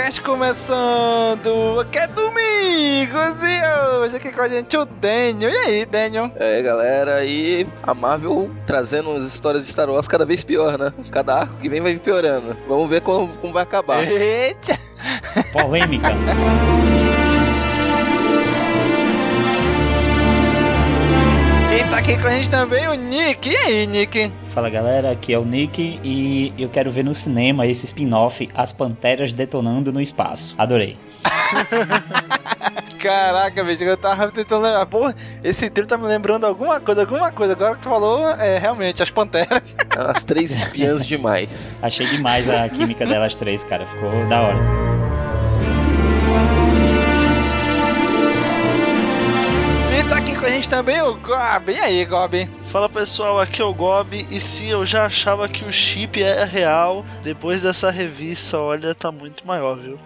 CaminoCast começando! Aqui é Domingos e hoje aqui com a gente o Daniel. E aí, Daniel? É, galera, e a Marvel trazendo as histórias de Star Wars cada vez pior, né? Cada arco que vem vai piorando. Vamos ver como, como vai acabar. Eita! Polêmica. aqui com a gente também o Nick. E aí, Nick? Fala galera, aqui é o Nick e eu quero ver no cinema esse spin-off As Panteras Detonando no Espaço. Adorei. Caraca, bicho, eu tava tentando lembrar. Pô, esse trio tá me lembrando alguma coisa, alguma coisa. Agora que tu falou, é realmente as panteras. As três espiãs demais. Achei demais a química delas três, cara. Ficou da hora. Com a gente também o Gob. E aí, Gob? Fala pessoal, aqui é o Gob e sim, eu já achava que o chip é real. Depois dessa revista, olha, tá muito maior, viu?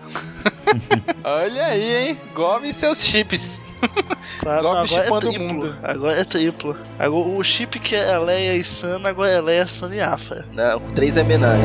Olha aí, hein? Gob e seus chips. Claro, Gob não, agora é triplo. mundo. Agora é triplo. Agora, o chip que é Leia e Sana, agora é Leia, Sana e Afra. Não, três é homenagem.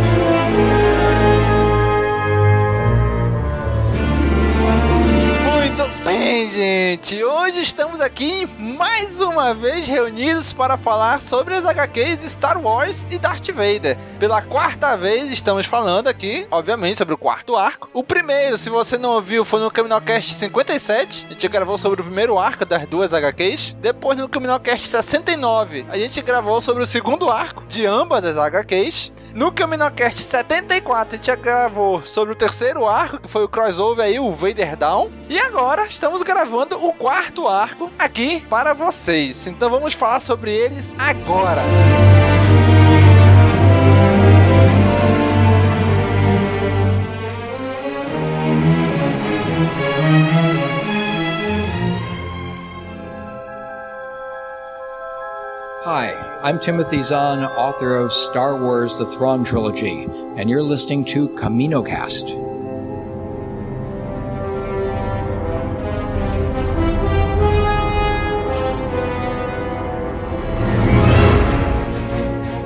Gente. Hoje estamos aqui mais uma vez reunidos para falar sobre as HQs Star Wars e Darth Vader. Pela quarta vez estamos falando aqui, obviamente, sobre o quarto arco. O primeiro, se você não ouviu, foi no Caminocast 57. A gente gravou sobre o primeiro arco das duas HQs. Depois no Caminocast 69, a gente gravou sobre o segundo arco de ambas as HQs. No Caminocast 74, a gente gravou sobre o terceiro arco, que foi o crossover aí, o Vader Down. E agora estamos gravando o quarto arco aqui para vocês. Então vamos falar sobre eles agora. Hi, I'm Timothy Zahn, author of Star Wars The Thrawn Trilogy, and you're listening to CaminoCast.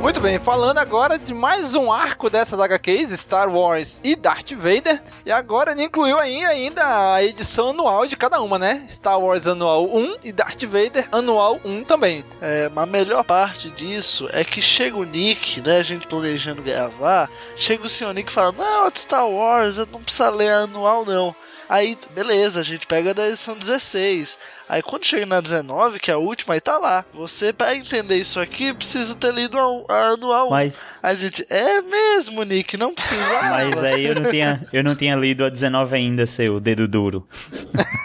Muito bem, falando agora de mais um arco dessas HQs, Star Wars e Darth Vader. E agora ele incluiu aí ainda a edição anual de cada uma, né? Star Wars Anual 1 e Darth Vader Anual 1 também. É, a melhor parte disso é que chega o Nick, né? A gente planejando gravar, chega o senhor Nick e fala: Não, de Star Wars, eu não precisa ler anual, não. Aí, beleza, a gente pega da edição 16. Aí quando chega na 19, que é a última, aí tá lá. Você, pra entender isso aqui, precisa ter lido a, a anual 1. Mas- A gente, é mesmo, Nick, não precisava. Mas aí eu não tinha, eu não tinha lido a 19 ainda, seu dedo duro.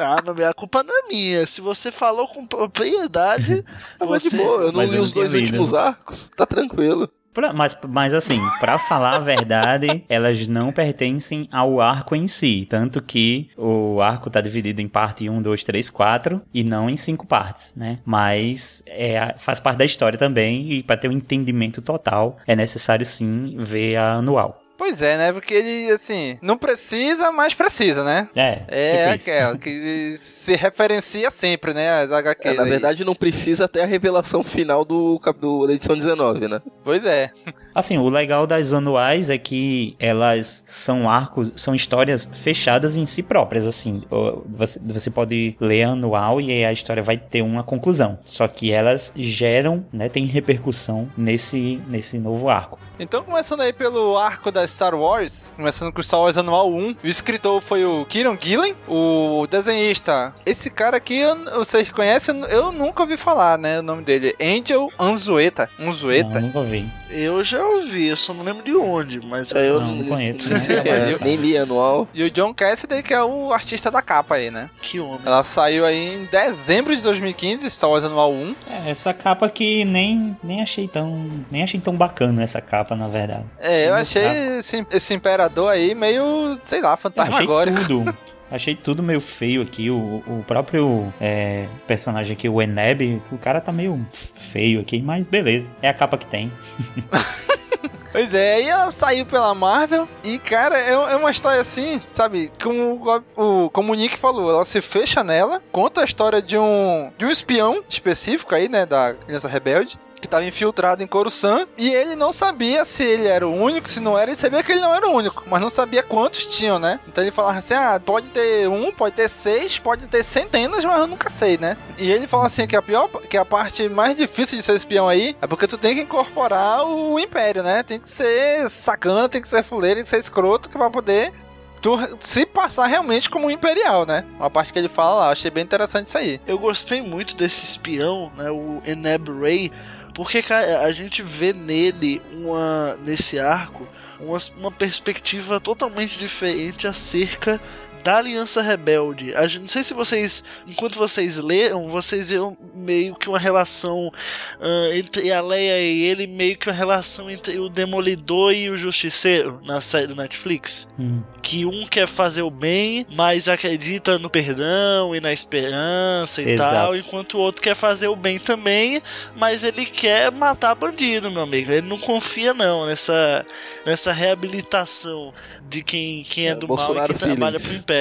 Ah, mas a culpa não é minha. Se você falou com propriedade, Mas de você... boa, eu não Mas li eu os não dois lido. últimos arcos. Tá tranquilo. Pra- mas, mas assim, pra falar a verdade, elas não pertencem ao arco em si. Tanto que o arco tá dividido em parte 1, 2, 3, 4 e não em cinco partes, né? Mas é, faz parte da história também e pra ter um entendimento total é necessário sim ver a anual. Pois é, né? Porque ele, assim, não precisa, mas precisa, né? É, É tipo aquela que se referencia sempre, né? As HQs. É, na aí. verdade, não precisa até a revelação final do, do da edição 19, né? Pois é. Assim, o legal das anuais é que elas são arcos, são histórias fechadas em si próprias, assim. Você, você pode ler a anual e aí a história vai ter uma conclusão. Só que elas geram, né, tem repercussão nesse, nesse novo arco. Então, começando aí pelo arco da Star Wars, começando com Star Wars Anual 1, o escritor foi o Kieron Gillen, o desenhista. Esse cara aqui, vocês conhecem, eu nunca ouvi falar, né? O nome dele, Angel Anzueta. Anzueta. Não, nunca vi. Eu já ouvi, eu só não lembro de onde, mas É, eu Não, não conheço. É, nem li anual. E o John Cassidy, que é o artista da capa aí, né? que homem. Ela saiu aí em dezembro de 2015, Star Wars Anual 1. É, essa capa que nem, nem achei tão nem achei tão bacana essa capa, na verdade. É, eu achei esse, esse imperador aí meio, sei lá, Eu achei fantasmagórico. tudo. Achei tudo meio feio aqui. O, o próprio é, personagem aqui, o Eneb, o cara tá meio feio aqui, mas beleza. É a capa que tem. Pois é, aí ela saiu pela Marvel e, cara, é, é uma história assim, sabe? Como o, como o Nick falou, ela se fecha nela, conta a história de um, de um espião específico aí, né, da Criança Rebelde. Que estava infiltrado em Coruscant e ele não sabia se ele era o único, se não era, ele sabia que ele não era o único, mas não sabia quantos tinham, né? Então ele falava assim: ah, pode ter um, pode ter seis, pode ter centenas, mas eu nunca sei, né? E ele fala assim: que a pior, que a parte mais difícil de ser espião aí é porque tu tem que incorporar o império, né? Tem que ser sacana, tem que ser fuleiro, tem que ser escroto, que vai poder se passar realmente como um imperial, né? Uma parte que ele fala lá, achei bem interessante isso aí. Eu gostei muito desse espião, né, o Eneb Ray, porque cara, a gente vê nele uma nesse arco uma, uma perspectiva totalmente diferente acerca da Aliança Rebelde. A gente, não sei se vocês, enquanto vocês leram, vocês viram meio que uma relação ah, entre a Leia e ele, meio que uma relação entre o Demolidor e o Justiceiro na série do Netflix que um quer fazer o bem, mas acredita no perdão e na esperança e Exato. tal, enquanto o outro quer fazer o bem também, mas ele quer matar bandido, meu amigo. Ele não confia não nessa nessa reabilitação de quem, quem é, É, do mal e Bolsonaro quem trabalha pro império.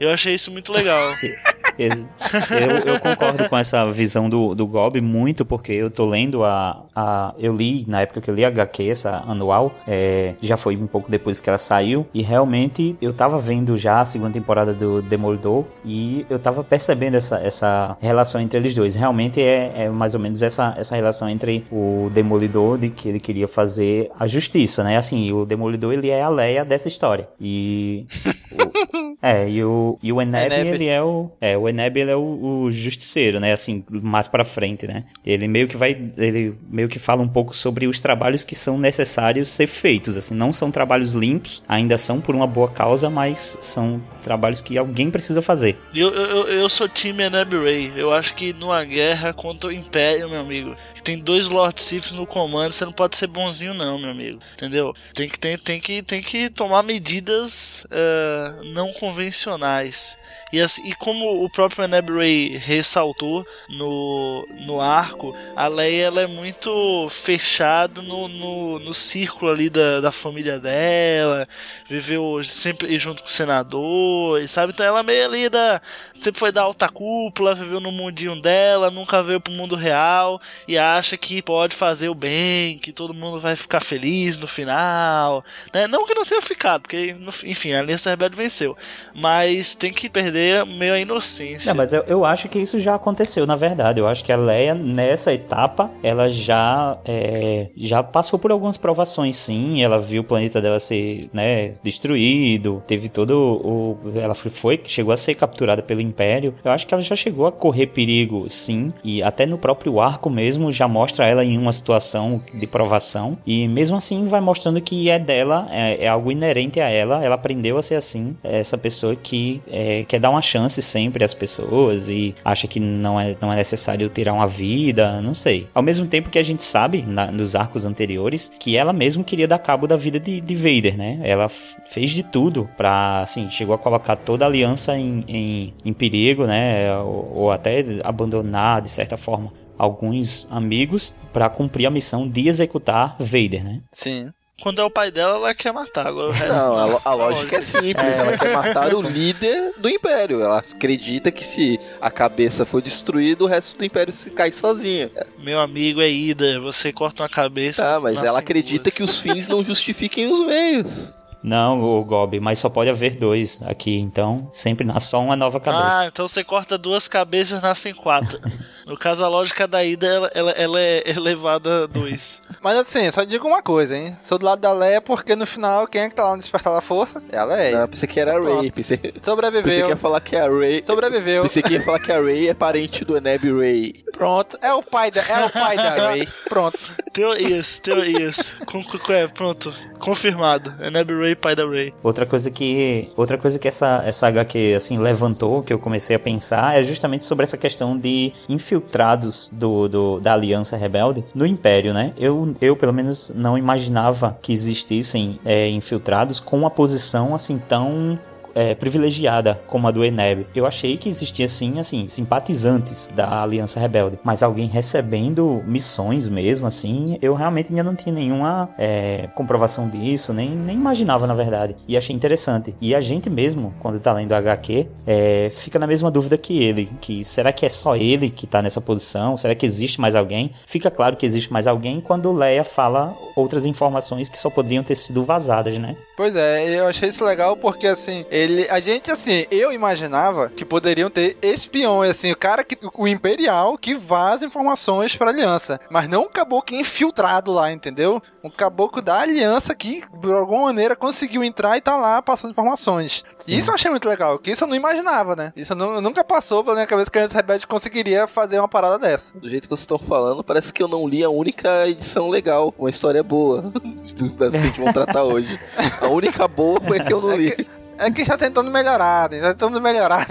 Eu achei isso muito legal. Eu, eu concordo com essa visão do, do Gob muito, porque eu tô lendo a, a. Eu li, na época que eu li a HQ, essa anual, é, já foi um pouco depois que ela saiu, e realmente eu tava vendo já a segunda temporada do Demolidor e eu tava percebendo essa, essa relação entre eles dois. Realmente é, é mais ou menos essa, essa relação entre o Demolidor, de que ele queria fazer a justiça, né? Assim, o Demolidor ele é a Leia dessa história. E. o- é, e o, e o Eneb, Eneb. ele é o. É, o Eneb ele é o, o justiceiro, né? Assim, mais pra frente, né? Ele meio que vai. Ele meio que fala um pouco sobre os trabalhos que são necessários ser feitos. Assim, não são trabalhos limpos, ainda são por uma boa causa, mas são trabalhos que alguém precisa fazer. Eu, eu, eu- sou time Eneb Ray. Eu acho que numa guerra contra o Império, meu amigo, tem dois Lord Siths no comando, você não pode ser bonzinho não, meu amigo. Entendeu? Tem que, tem, tem que, tem que tomar medidas eh, não convencionais. E, assim, e como o próprio Eneb Ray ressaltou no, no arco, a Leia ela é muito fechada no, no, no círculo ali da, da família dela, viveu sempre junto com o senador, e sabe? Então ela meio ali da. Sempre foi da alta cúpula, viveu no mundinho dela, nunca veio pro mundo real e acha que pode fazer o bem, que todo mundo vai ficar feliz no final. Né? Não que não tenha ficado, porque, enfim, a Aliança Rebelde venceu. Mas tem que perder meio a inocência. Não, mas eu, eu acho que isso já aconteceu, na verdade. Eu acho que a Leia, nessa etapa, ela já, é, já passou por algumas provações, sim. Ela viu o planeta dela ser né, destruído, teve todo o. Ela foi, chegou a ser capturada pelo Império. Eu acho que ela já chegou a correr perigo, sim. E até no próprio arco mesmo já mostra ela em uma situação de provação e mesmo assim vai mostrando que é dela, é, é algo inerente a ela, ela aprendeu a ser assim, é essa pessoa que é, quer dar uma chance sempre às pessoas e acha que não é, não é necessário tirar uma vida, não sei. Ao mesmo tempo que a gente sabe, na, nos arcos anteriores, que ela mesmo queria dar cabo da vida de, de Vader, né? Ela fez de tudo pra, assim, chegou a colocar toda a aliança em, em, em perigo, né? Ou, ou até abandonar, de certa forma, alguns amigos para cumprir a missão de executar Vader, né? Sim. Quando é o pai dela, ela quer matar. Agora o resto. Não, a, a lógica é simples. Ela quer matar o líder do império. Ela acredita que se a cabeça for destruída, o resto do império se cai sozinho. Meu amigo é Ida, você corta uma cabeça. Ah, mas nascem ela acredita duas. que os fins não justifiquem os meios. Não, o Gob, mas só pode haver dois aqui, então sempre nasce só uma nova cabeça. Ah, então você corta duas cabeças, nascem quatro. no caso, a lógica da Ida, ela, ela, ela é elevada a dois. Mas assim, só digo uma coisa, hein? Sou do lado da Leia porque no final, quem é que tá lá no Despertar da Força? É a Leia. Não, pensei que era a Ray. Pensei, pensei Sobreviveu. que ia falar que a Ray. Sobreviveu. Pensei que ia falar que a Ray é parente do Eneb Ray. Pronto, é o pai da, é o pai da Ray. Pronto. Teorias, teorias. Com, com, é, pronto, confirmado. Eneb Ray, pai da Ray. Outra coisa que outra coisa que essa essa HQ assim levantou, que eu comecei a pensar, é justamente sobre essa questão de infiltrados do, do da Aliança Rebelde no Império, né? Eu, eu pelo menos não imaginava que existissem é, infiltrados com uma posição assim tão é, privilegiada como a do Eneb. Eu achei que existia sim, assim, simpatizantes da Aliança Rebelde, mas alguém recebendo missões mesmo, assim, eu realmente ainda não tinha nenhuma é, comprovação disso, nem, nem imaginava na verdade. E achei interessante. E a gente mesmo, quando tá lendo HQ, é, fica na mesma dúvida que ele, que será que é só ele que tá nessa posição? Será que existe mais alguém? Fica claro que existe mais alguém quando Leia fala outras informações que só poderiam ter sido vazadas, né? Pois é, eu achei isso legal porque assim, ele, a gente assim, eu imaginava que poderiam ter espiões, assim, o cara que o imperial que vaza informações para aliança, mas não um caboclo infiltrado lá, entendeu? Um caboclo da aliança que de alguma maneira conseguiu entrar e tá lá passando informações. Sim. Isso eu achei muito legal, que isso eu não imaginava, né? Isso não- nunca passou pela minha cabeça que a Aliança Rebelde conseguiria fazer uma parada dessa. Do jeito que vocês estão falando, parece que eu não li a única edição legal, uma história boa das que a gente vai tratar hoje. A única boa foi que eu não li. É que está tentando melhorar, né? Tá tentando melhorar.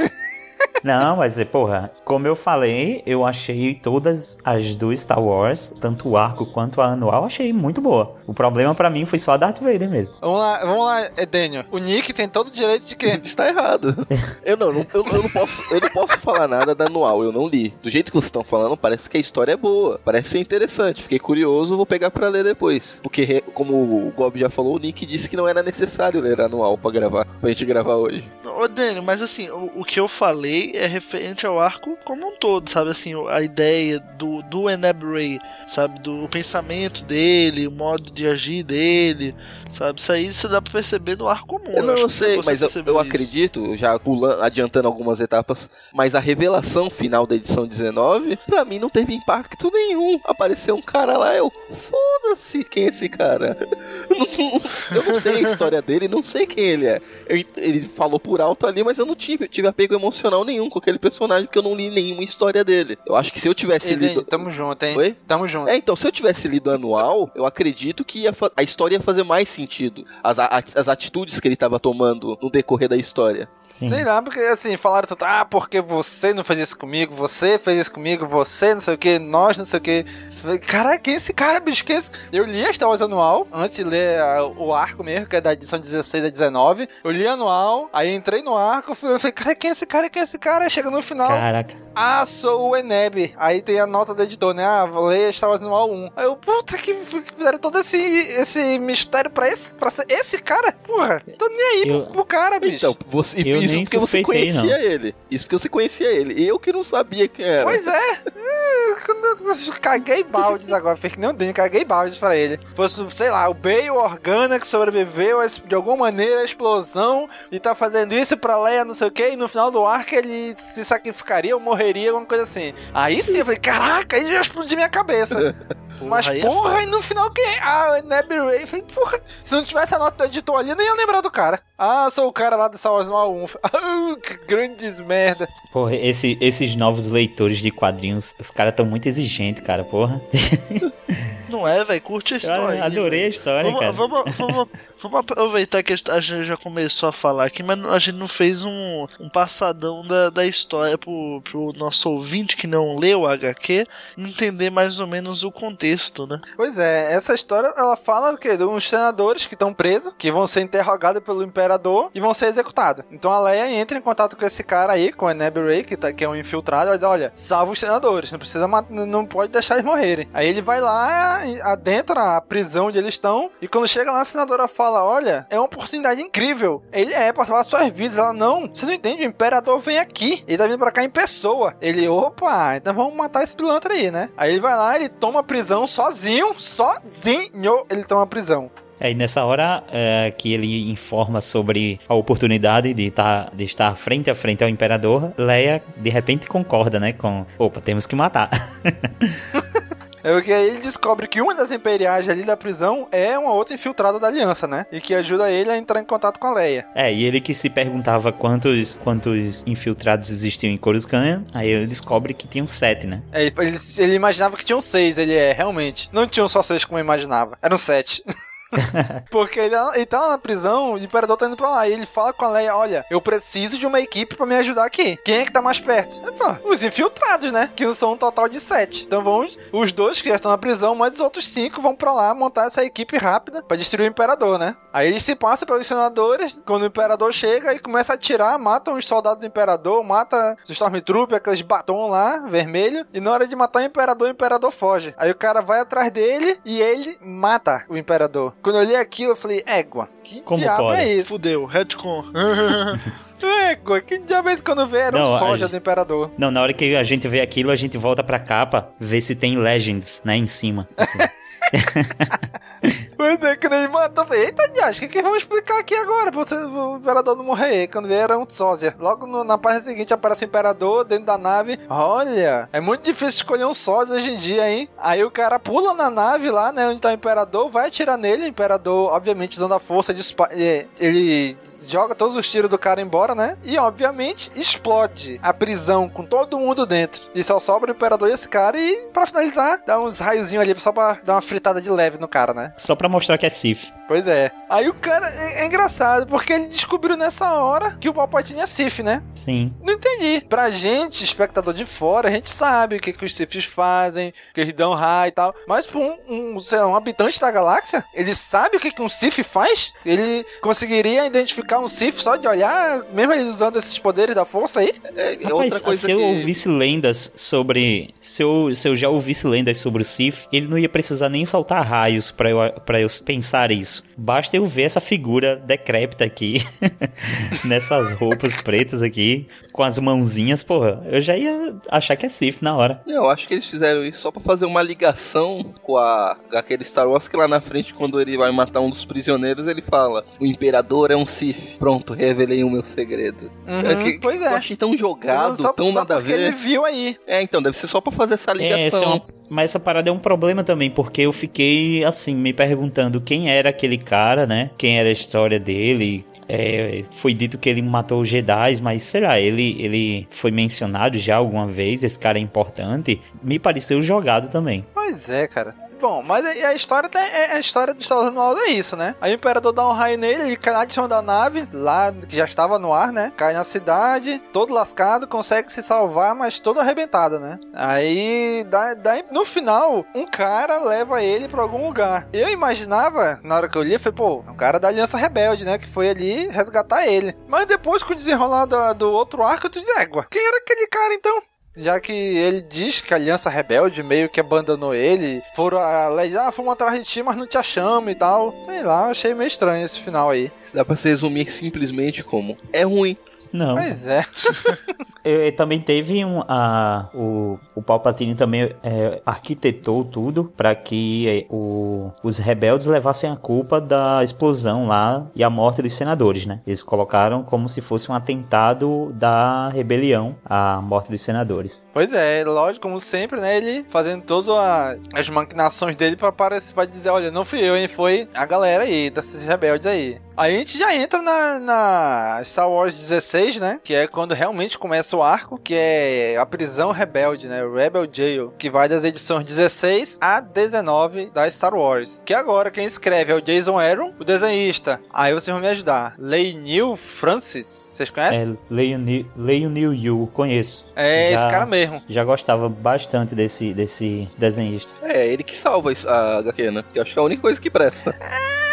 Não, mas, porra, como eu falei, eu achei todas as do Star Wars, tanto o arco quanto a anual, achei muito boa. O problema pra mim foi só a Darth Vader mesmo. Vamos lá, vamos lá, Edênio. O Nick tem todo o direito de quê? Está errado. Eu não, eu, eu não posso, eu não posso falar nada da anual, eu não li. Do jeito que vocês estão falando, parece que a história é boa, parece ser interessante. Fiquei curioso, vou pegar pra ler depois. Porque, como o Gob já falou, o Nick disse que não era necessário ler a anual pra gravar, pra gente gravar hoje. Ô, Daniel, mas assim, o, o que eu falei é referente ao arco como um todo, sabe? Assim, a ideia do, do Eneb Ray, sabe? Do pensamento dele, o modo de agir dele, sabe? Isso aí você dá pra perceber no arco comum. Eu não eu sei, mas eu, eu acredito, já pulando, adiantando algumas etapas, mas a revelação final da edição 19, pra mim não teve impacto nenhum. Apareceu um cara lá, eu, foda-se quem é esse cara. Eu não, eu sei a história dele, não sei quem ele é. Eu- ele falou por alto ali, mas eu não tive, tive apego emocional nenhum com aquele personagem, porque eu não li nenhuma história dele. Eu acho que se eu tivesse lido. tamo junto, hein? Oi? Tamo junto. É, então, se eu tivesse lido anual, eu acredito que fa- a história ia fazer mais sentido. As, a- as atitudes que ele tava tomando no decorrer da história. Sim. Sei lá, porque assim, falaram tudo, ah, porque você não fez isso comigo, você fez isso comigo, você não sei o que, nós não sei o que. Falei, Cara, quem é esse cara, bicho? Quem é esse? Eu li a Star Wars anual, antes de ler a- o arco mesmo, que é da edição 16 a 19. Eu li anual, aí entrei no arco, fui, eu falei, cara, quem é esse cara? Quem é esse cara? Chega no final, Caraca. ah, sou o Eneb. Aí tem a nota do editor, né? Ah, ler Star Wars anual 1. Aí eu, puta, que fizeram todo esse, esse mistério pra esse, pra ser esse cara? Porra, tô nem aí Eu- pro, pro cara, bicho. Então, você, Eu isso nem porque você conhecia ele. Isso porque você conhecia ele. Eu que não sabia quem era. Pois é. É, Caguei baldes agora. Fez que nem o Dini, caguei baldes pra ele. Fosse, sei lá, o Bale Organa que sobreviveu de alguma maneira à explosão e tá fazendo isso pra Leia, não sei o que, e no final do arco ele se sacrificaria ou morreria, alguma coisa assim. Aí sim, eu falei, caraca, aí já explodiu minha cabeça. Mas aí é porra, foda. e no final que. Ah, Neb Ray. Falei, porra, se não tivesse a nota do editor ali, eu nem ia lembrar do cara. Ah, sou o cara lá do Star Wars 1. Ah, que grandes merda. Porra, esse- esses novos leitores de quadrinhos, os caras tão muito exigentes, cara, porra. Não é, velho? Curte a história. aí, adorei a história, vamos, cara. Vamos, vamos, vamos aproveitar que a gente já começou a falar aqui, mas a gente não fez um, um passadão da, da história pro, pro nosso ouvinte que não leu o HQ entender mais ou menos o contexto, né? Pois é, essa história ela fala do quê? De uns senadores que estão presos, que vão ser interrogados pelo imperador e vão ser executados. Então a Leia entra em contato com esse cara aí, com o Neb que, tá, que é um infiltrado, e diz: olha, salva os senadores, não precisa não pode deixar eles morrerem. Aí ele vai lá, adentra a prisão onde eles estão, e quando chega lá, a senadora fala: olha, é uma oportunidade incrível. Ele é, para salvar suas vidas. Ela, não, você não entende, o imperador vem aqui, ele tá vindo pra cá em pessoa. Ele, opa, então vamos matar esse pilantra aí, né? Aí ele vai lá, ele toma a prisão sozinho, sozinho, ele toma a prisão. É, e nessa hora é, que ele informa sobre a oportunidade de, tá, de estar frente a frente ao imperador, Leia de repente concorda, né? Com, opa, temos que matar. É porque aí ele descobre que uma das imperiais ali da prisão é uma outra infiltrada da aliança, né? E que ajuda ele a entrar em contato com a Leia. É, e ele que se perguntava quantos, quantos infiltrados existiam em Coruscant, aí ele descobre que tinham sete, né? É, ele, ele imaginava que tinham seis, ele é, realmente. Não tinham só seis como eu imaginava, eram sete. Porque ele, ele tá lá na prisão, o imperador tá indo pra lá. E ele fala com a Leia: Olha, eu preciso de uma equipe pra me ajudar aqui. Quem é que tá mais perto? Os infiltrados, né? Que são um total de sete. Então vamos, os dois que já estão na prisão, mas os outros cinco vão pra lá montar essa equipe rápida pra destruir o imperador, né? Aí eles se passam pelos senadores. Quando o imperador chega e começa a atirar, matam os soldados do imperador, mata os Stormtroopers, aqueles batom lá, vermelho. E na hora de matar o imperador, o imperador foge. Aí o cara vai atrás dele e ele mata o imperador. Quando eu li aquilo, eu falei, égua, que Como diabo pode? é isso? Fudeu, retcon. Égua, que diabo é isso quando vê? Era um Não, a soja gente- do imperador. Não, na hora que a gente vê aquilo, a gente volta pra capa, vê se tem Legends, né, em cima. assim. Pois é, que nem matou. Eita, Dias, o que, vamos explicar aqui agora você, o imperador não morrer? Quando vê, era um sósia. Logo no- na página seguinte aparece o imperador dentro da nave. Olha, é muito difícil escolher um sósia hoje em dia, hein? Aí o cara pula na nave lá, né, onde tá o imperador, vai atirar nele. O imperador, obviamente, usando a força, dispa- é, ele joga todos os tiros do cara embora, né? E obviamente explode a prisão com todo mundo dentro. E só sobra o imperador e esse cara. E pra finalizar, dá uns raiozinhos ali só pra dar uma fritada de leve no cara, né? Só pra mostrar que é Sif. Pois é. Aí o cara é, é engraçado, porque ele descobriu nessa hora que o Palpatine é Sith, né? Sim. Não entendi. Pra gente, espectador de fora, a gente sabe o que, que os Siths fazem, que eles dão raio e tal. Mas pra um, um, sei lá, um habitante da galáxia, ele sabe o que, que um Sith faz? Ele conseguiria identificar um Sith só de olhar, mesmo ele usando esses poderes da força aí? É, Rapaz, se eu ouvisse lendas sobre. Se eu, se eu já ouvisse lendas sobre o Sif, ele não ia precisar nem soltar raios pra eu, pra eu pensar isso. Basta eu ver essa figura decrépita aqui, nessas roupas pretas aqui, com as mãozinhas, porra, eu já ia achar que é Sif na hora. Eu acho que eles fizeram isso só pra fazer uma ligação com a aquele Star Wars que lá na frente, quando ele vai matar um dos prisioneiros, ele fala: O Imperador é um Sith. Pronto, revelei o meu segredo. Uhum, que, pois é. Eu achei tão jogado, Só- tão só nada a ver. ele viu aí. É, então, deve ser só pra fazer essa ligação. É, essa é mas essa parada é um problema também, porque eu fiquei, assim, me perguntando quem era aquele cara, né? Quem era a história dele. É, foi dito que ele matou os Jedi, mas será? Ele, ele foi mencionado já alguma vez? Esse cara é importante? Me pareceu jogado também. Pois é, cara. Bom, mas a a história tá- é a história do Star Wars Manual é isso, né? Aí o Imperador dá um raio nele, ele cai lá de cima da nave, lá que já estava no ar, né? Cai na cidade, todo lascado, consegue se salvar, mas todo arrebentado, né? Aí, dá, dá- no final, um cara leva ele pra algum lugar. Eu imaginava, na hora que eu li, foi, pô, um cara da Aliança Rebelde, né? Que foi ali resgatar ele. Mas depois, com o desenrolar do, do outro arco, eu disse, égua, quem era aquele cara então? Já que ele diz que a Aliança Rebelde meio que abandonou ele, foram a ah, fomos atrás de ti, mas não te achamos e tal. Sei lá, achei meio estranho esse final aí. Dá pra se resumir simplesmente como: É ruim. Não. Pois é. E, também teve um, a, o, o Palpatine também é, arquitetou tudo para que é, o, os rebeldes levassem a culpa da explosão lá e a morte dos senadores, né? Eles colocaram como se fosse um atentado da rebelião a morte dos senadores. Pois é, lógico, como sempre, né? Ele fazendo todas as maquinações dele para dizer, olha, não fui eu, hein? Foi a galera aí, desses rebeldes aí. Aí a gente já entra na, na, Star Wars 16, né? Que é quando realmente começa o arco, que é a prisão rebelde, né? Rebel Jail, que vai das edições 16 a 19 da Star Wars. Que agora quem escreve é o Jason Aaron, o desenhista. Aí vocês vão me ajudar. Lei Neil Francis, vocês conhecem? É, Leio Neil Yu, conheço. É, já, esse cara mesmo. Já gostava bastante desse, desse desenhista. É, ele que salva a HQ, né? Que eu acho que é a única coisa que presta. É.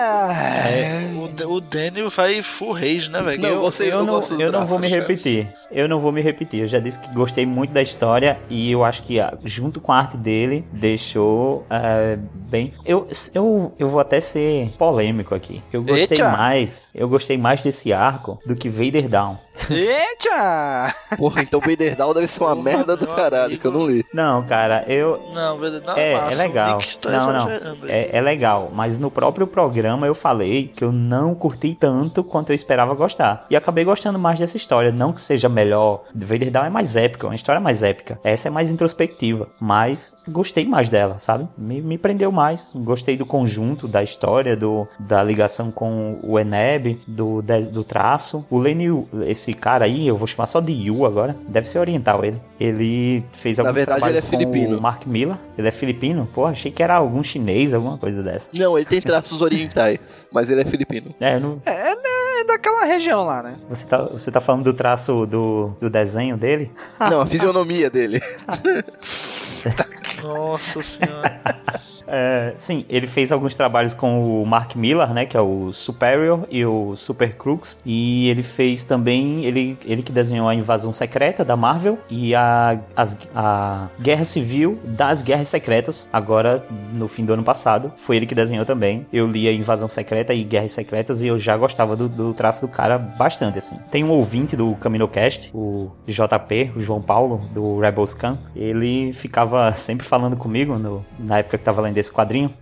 É. O, o Daniel vai full rage, né, velho? Eu, eu, eu, não, eu não vou me repetir. Eu não vou me repetir. Eu já disse que gostei muito da história e eu acho que ah, junto com a arte dele deixou uh, bem. Eu, eu, eu vou até ser polêmico aqui. Eu gostei Eita. mais. Eu gostei mais desse arco do que Vader Down. Eita! Porra, então Vader Down deve ser uma Porra, merda do caralho amigo. que eu não li. Não, cara, eu. Não, Vader Down é, é, massa, é legal. Não, não. É, é legal, mas no próprio programa eu falei que eu não curti tanto quanto eu esperava gostar. E acabei gostando mais dessa história. Não que seja melhor. Vader Down é mais épica, uma história mais épica. Essa é mais introspectiva. Mas gostei mais dela, sabe? Me, me prendeu mais. Gostei do conjunto da história, do, da ligação com o Eneb, do, do traço. O Lenny, esse cara aí, eu vou chamar só de Yu agora. Deve ser oriental ele. Ele fez alguns Na verdade, ele é filipino. o Mark Miller. Ele é filipino? Pô, achei que era algum chinês, alguma coisa dessa. Não, ele tem traços orientais, mas ele é filipino. É, não... é, é daquela região lá, né? Você tá, você tá falando do traço do, do desenho dele? Não, a fisionomia dele. Nossa senhora. É, sim, ele fez alguns trabalhos com o Mark Miller, né, que é o Superior e o Super Crooks, e ele fez também, ele, ele que desenhou a Invasão Secreta da Marvel e a, as, a Guerra Civil das Guerras Secretas, agora no fim do ano passado, foi ele que desenhou também. Eu li a Invasão Secreta e Guerras Secretas e eu já gostava do, do traço do cara bastante, assim. Tem um ouvinte do CaminoCast, o JP, o João Paulo, do Rebels Can, ele ficava sempre falando comigo no, na época que tava lendo desse quadrinho.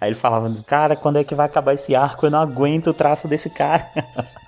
Aí ele falava, cara, quando é que vai acabar esse arco? Eu não aguento o traço desse cara.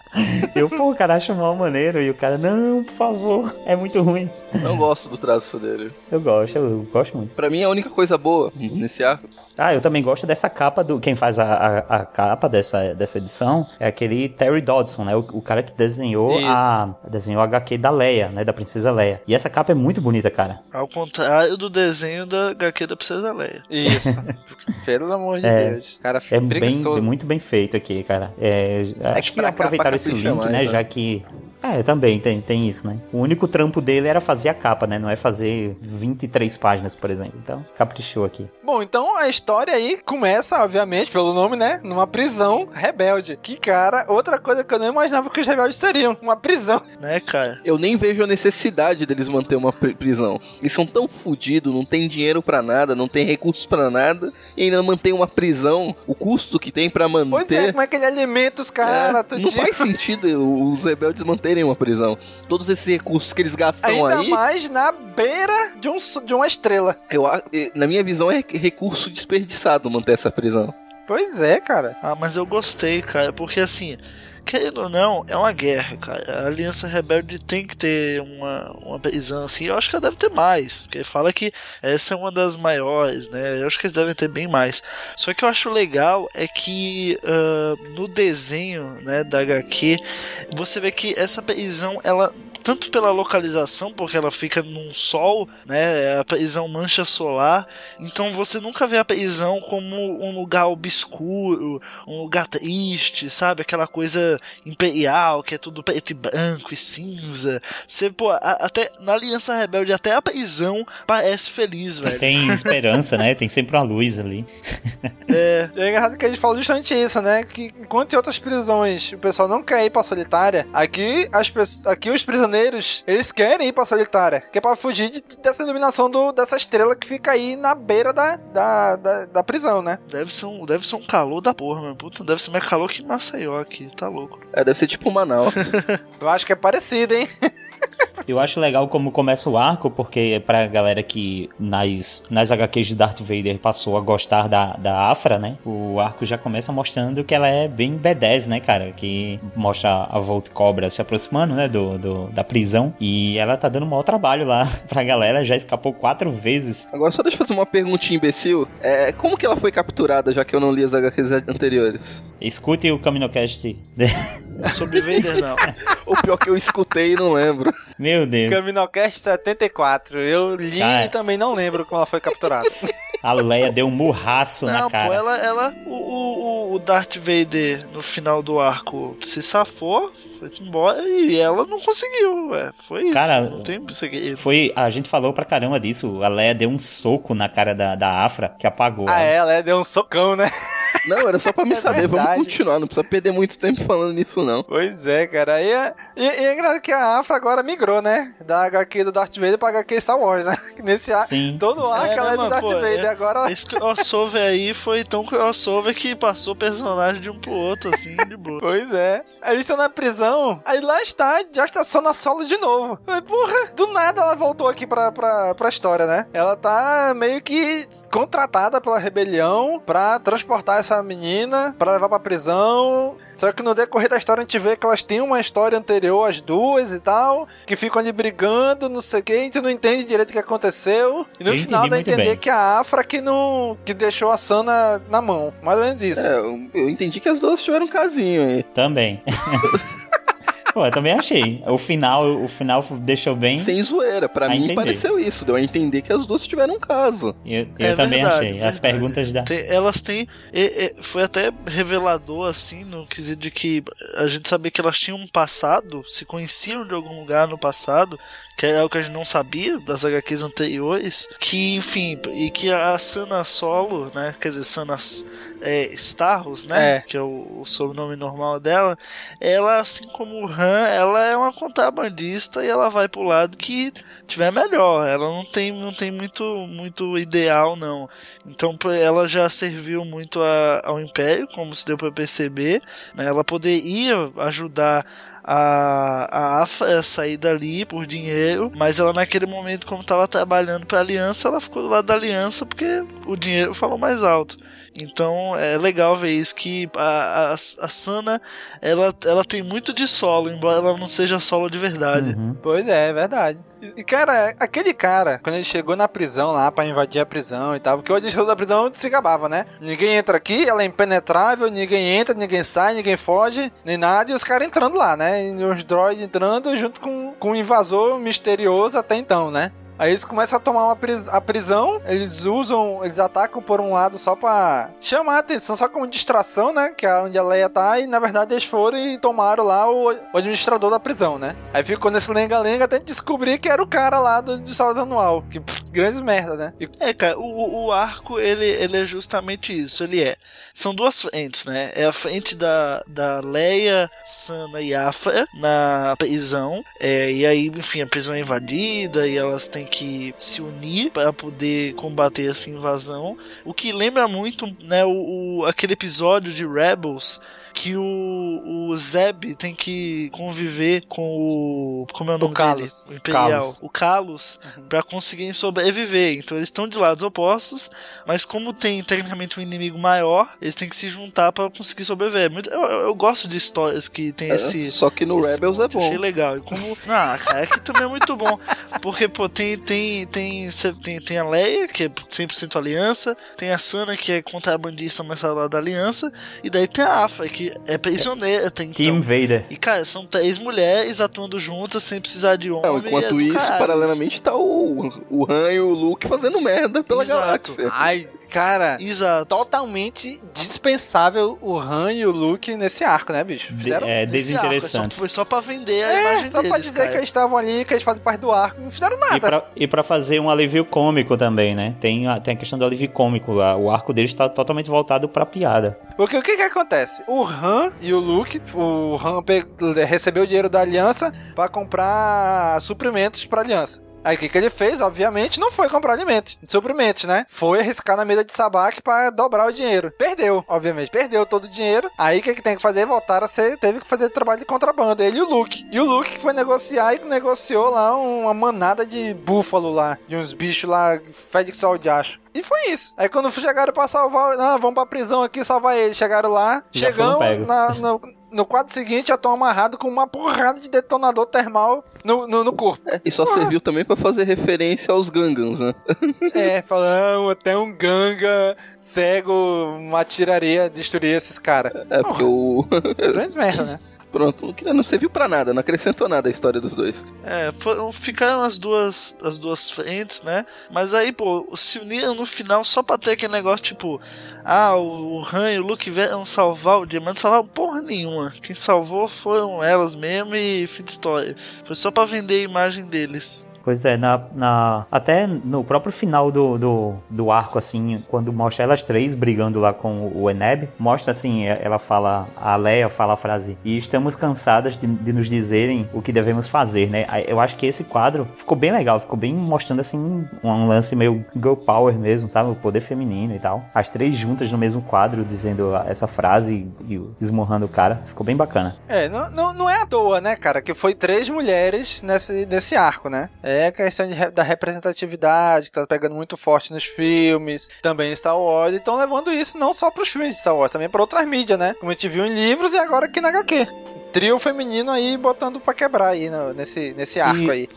Eu, pô, cara, acho mal maneiro. E o cara, não, por favor, é muito ruim. Eu gosto do traço dele. Eu gosto, eu gosto muito. Pra mim, a única coisa boa nesse arco ah, eu também gosto dessa capa do. Quem faz a, a, a, capa dessa, dessa edição é aquele Terry Dodson, né? O, o cara que desenhou Isso. a. Desenhou a HQ da Leia, né? Da Princesa Leia. E essa capa é muito bonita, cara. Ao contrário do desenho da HQ da Princesa Leia. Isso. Pelo amor de é, Deus. Cara, é bem, muito bem feito aqui, cara. É, acho que aproveitaram esse link, mais, né? Já que é, também tem, tem isso, né? O único trampo dele era fazer a capa, né? Não é fazer 23 páginas, por exemplo. Então, caprichou aqui. Bom, então a história aí começa, obviamente, pelo nome, né? Numa prisão rebelde. Que, cara, outra coisa que eu não imaginava que os rebeldes teriam. Uma prisão. Né, cara? Eu nem vejo a necessidade deles manter uma prisão. Eles são tão fodidos, não tem dinheiro para nada, não tem recursos para nada, e ainda mantém uma prisão. O custo que tem para manter. Pois é, como é que ele alimenta os caras? É, não faz sentido os rebeldes manterem terem uma prisão. Todos esses recursos que eles gastam Ainda aí. Ainda mais na beira de, um, de uma estrela. Eu, na minha visão, é recurso desperdiçado manter essa prisão. Pois é, cara. Ah, mas eu gostei, cara, porque assim querendo ou não, é uma guerra, cara. A Aliança Rebelde tem que ter uma, uma prisão assim. Eu acho que ela deve ter mais. Porque fala que essa é uma das maiores, né? Eu acho que eles devem ter bem mais. Só que eu acho legal é que uh, no desenho né, da HQ você vê que essa prisão ela tanto pela localização, porque ela fica num sol, né? A prisão mancha solar. Então você nunca vê a prisão como um lugar obscuro, um lugar triste, sabe? Aquela coisa imperial, que é tudo preto e branco e cinza. Você, pô, a, até na Aliança Rebelde, até a prisão parece feliz, velho. Tem esperança, né? Tem sempre uma luz ali. é. E é engraçado que a gente fala justamente isso, né? Que enquanto em outras prisões o pessoal não quer ir pra solitária, aqui, as, aqui os prisioneiros prisioneiros, eles querem ir pra solitária, que é pra fugir de- dessa iluminação do, dessa estrela que fica aí na beira da, da, da, da prisão, né? Deve ser, um, deve ser um calor da porra, meu. Puta, deve ser mais calor que Maceió aqui, tá louco. É, deve ser tipo Manaus. Eu acho que é parecido, hein? Eu acho legal como começa o arco, porque pra galera que nas, nas HQs de Darth Vader passou a gostar da, da Afra, né? O arco já começa mostrando que ela é bem B10, né, cara? Que mostra a Volt Cobra se aproximando, né, do, do- da prisão. E ela tá dando um mau trabalho lá pra galera, já escapou quatro vezes. Agora só deixa eu fazer uma perguntinha imbecil. É, como que ela foi capturada, já que eu não li as HQs anteriores? Escute o Caminocast. Sobre Vader, não. o pior que eu escutei e não lembro. Meu Deus. Caminocast 74. Eu li Cara. e também não lembro como ela foi capturada. A Leia deu um murraço na Não, cara. pô, ela, ela o, o, o Darth Vader no final do arco se safou, foi embora e ela não conseguiu, ué. Foi isso. Cara, não tem segredo. Foi, a gente falou pra caramba disso. A Leia deu um soco na cara da, da Afra que apagou. ah, ela. é, ela deu um socão, né? Não, era só pra me É saber. Vamos verdade. continuar, não precisa perder muito tempo falando nisso, não. Pois é, cara. E é, e, e é engraçado que a Afra agora migrou, né? Da HQ do Darth Vader pra HQ Star Wars, né? Nesse ar, Sim. todo É, ela né, é do Darth pô, Vader. é- Agora Esse crossover aí foi tão crossover que passou personagem de um pro outro, assim, de boa. Pois é. Aí eles estão na prisão, aí lá está, já está só na solo de novo. Aí, porra, do nada ela voltou aqui pra, pra, pra história, né? Ela tá meio que contratada pela rebelião pra transportar essa menina, pra levar pra prisão. Só que no decorrer da história a gente vê que elas têm uma história anterior, as duas e tal, que ficam ali brigando, não sei o que, a gente não entende direito o que aconteceu. E no Eu final dá a entender bem. que a Afra que não. que deixou a Sana na mão. Mais ou menos isso. É, eu, eu entendi que as duas tiveram um casinho aí. Também. Pô, eu também achei. O final, o final deixou bem. Sem zoeira. Pra A mim entender. pareceu isso. Deu a entender que as duas tiveram um caso. Eu, eu É também verdade, achei. As verdade. perguntas da. Tem- elas têm. e- e- foi até revelador, assim, no quesito de que a gente sabia que elas tinham um passado, se conheciam de algum lugar no passado, que é algo que a gente não sabia das HQs anteriores, que, enfim, e que a Sana Solo, né, quer dizer, Sana é, Starros, né, É. que é o, o sobrenome normal dela, ela, assim como o Han, ela é uma contrabandista e ela vai pro lado que tiver melhor, ela não tem, não tem muito, muito ideal, não. Então ela já serviu muito a- ao Império, como se deu para perceber. né? Ela poderia ajudar a, a Afra a sair dali por dinheiro, mas ela naquele momento, como estava trabalhando para a Aliança, ela ficou do lado da Aliança porque o dinheiro falou mais alto. Então é legal ver isso que a, a, a Sana ela, ela tem muito de solo, embora ela não seja solo de verdade. Uhum. Pois é, é verdade. E, cara, aquele cara, quando ele chegou na prisão lá pra invadir a prisão e tal, porque o administrador da prisão se gabava, né? Ninguém entra aqui, ela é impenetrável, ninguém entra, ninguém sai, ninguém foge, nem nada, e os caras entrando lá, né? E os droids entrando junto com, com um invasor misterioso até então, né? Aí eles começam a tomar uma pris a prisão, eles usam, eles atacam por um lado só pra chamar a atenção, só como distração, né? Que é onde a Leia tá, e na verdade eles foram e tomaram lá o, o administrador da prisão, né? Aí ficou nesse lenga-lenga até descobrir que era o cara lá do Dinossauros Anual. Que pff, grandes merda, né? E É, cara, o, o arco, ele, ele é justamente isso. Ele é. São duas frentes, né? É a frente da, da Leia, Sana e Afra na prisão. É, e aí, enfim, a prisão é invadida e elas têm que se unir para poder combater essa invasão. O que lembra muito, né, o, o- aquele episódio de Rebels que o, o Zeb tem que conviver com o. Como é o nome dele? Kalos. O Imperial. Kalos. O Kalos, pra conseguirem sobreviver. Então eles estão de lados opostos, mas como tem tecnicamente um inimigo maior, eles têm que se juntar pra conseguir sobreviver. Eu, eu- eu gosto de histórias que tem É, esse. só que no Rebels é monte. Achei bom. legal. E como. Ah, cara, aqui também é muito bom. Porque, pô, tem, tem, tem, tem, tem a Leia, que é 100% aliança, tem a Sana, que é contrabandista, mas tá lá da aliança, e daí tem a Afra, que é prisioneira, tem Team então. Vader. E, cara, são três mulheres atuando juntas sem precisar de homem. Não, enquanto é isso, caralho, paralelamente, tá o, o Han e o Luke fazendo merda pela Exato. galáxia. Ai, Cara, Exato. totalmente dispensável o Han e o Luke nesse arco, né, bicho? Fizeram é Esse arco, desinteressante. só- foi só pra vender a É, imagem só pra deles, dizer cara. que eles estavam ali, que eles fazem parte do arco. Não fizeram nada. E pra, e pra fazer um alívio cômico também, né? Tem a, tem a questão do alívio cômico lá. O arco deles tá totalmente voltado pra piada. Porque o que que acontece? O Han e o Luke, o Han recebeu o dinheiro da aliança pra comprar suprimentos pra aliança. Aí o que, que ele fez? Obviamente não foi comprar alimentos, suprimentos, né? Foi arriscar na mesa de sabaque pra dobrar o dinheiro. Perdeu, obviamente, perdeu todo o dinheiro. Aí o que, que tem que fazer? Voltar a ser, teve que fazer trabalho de contrabando. Ele e o Luke. E o Luke que foi negociar e negociou lá uma manada de búfalo lá, de uns bichos lá, fede que só o diacho. E foi isso. Aí quando chegaram pra salvar, ah, vamos pra prisão aqui salvar ele. Chegaram lá, Já chegamos pego. na- no, quadro seguinte, já estão amarrados com uma porrada de detonador termal no, no, no corpo. E só serviu também pra fazer referência aos Gangans, né? É, falando, até um ganga cego, uma atiraria, destruir esses caras. É, porque o. Grandes merda, né? Pronto, não- não serviu pra nada, não acrescentou nada a história dos dois. É, foram, ficaram as duas, as duas frentes, né? Mas aí, pô, se uniram no final só pra ter aquele negócio tipo: ah, o, o Han e o Luke vieram salvar o dia, mas não salvaram porra nenhuma. Quem salvou foram elas mesmo e fim de história. Foi só pra vender a imagem deles. Pois é, na, na- até no próprio final do, do, do arco, assim, quando mostra elas três brigando lá com o Eneb, mostra assim, ela fala, a Leia fala a frase, e estamos cansadas de, de nos dizerem o que devemos fazer, né? Eu acho que esse quadro ficou bem legal, ficou bem mostrando assim, um, lance meio girl power mesmo, sabe? O poder feminino e tal. As três juntas no mesmo quadro, dizendo essa frase e, e esmurrando o cara, ficou bem bacana. É, não, não, não é à toa, né, cara, que foi três mulheres nesse, nesse arco, né? É a questão de da representatividade, que tá pegando muito forte nos filmes, também em Star Wars, e estão levando isso não só pros filmes de Star Wars, também pra outras mídias, né? Como a gente viu em livros e agora aqui na HQ. Trio feminino aí botando pra quebrar aí no- nesse, nesse arco E- aí.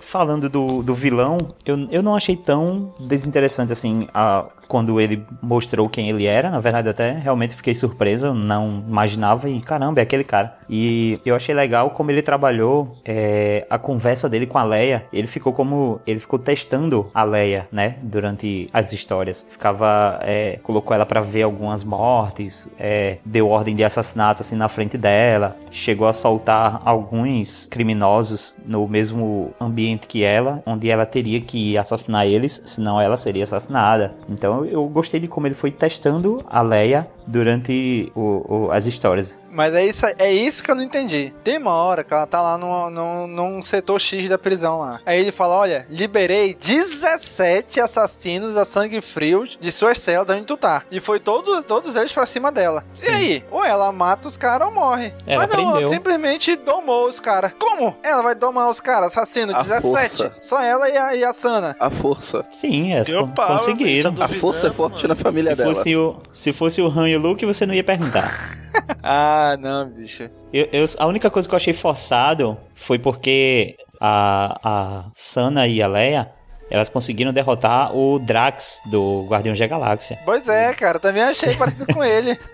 Falando do, do vilão, eu, eu não achei tão desinteressante assim a, quando ele mostrou quem ele era. Na verdade, até realmente fiquei surpreso, não imaginava e caramba, é aquele cara. E eu achei legal como ele trabalhou é, a conversa dele com a Leia. Ele ficou como. Ele ficou testando a Leia, né? Durante as histórias. Ficava. é, colocou ela pra ver algumas mortes, é, deu ordem de assassinato assim na frente dela. Chegou a soltar alguns criminosos no mesmo ambiente que ela, onde ela teria que assassinar eles, senão ela seria assassinada. Então eu gostei de como ele foi testando a Leia durante o- o- as histórias. Mas é isso, é isso que eu não entendi. Tem uma hora que ela tá lá no, no, num setor X da prisão lá. Aí ele fala: Olha, liberei 17 assassinos a sangue frio de suas celas onde tu tá. E foi todo, todos eles pra cima dela. E aí? Ou ela mata os caras ou morre. Ela Mas não, ela prendeu. simplesmente domou os caras. Como? Ela vai domar os caras, assassino, A 17. força. Só ela e a, e a Sana. A força. Sim, é, Deu pau, conseguiram. tá A força é forte na família Se dela. fosse, o, se fosse o Han e o Luke, você não ia perguntar. Ah, não, bicho. Eu, eu- a única coisa que eu achei forçado foi porque a, a Sana e a Leia elas conseguiram derrotar o Drax do Guardiões da Galáxia. Pois é, cara, também achei parecido com ele.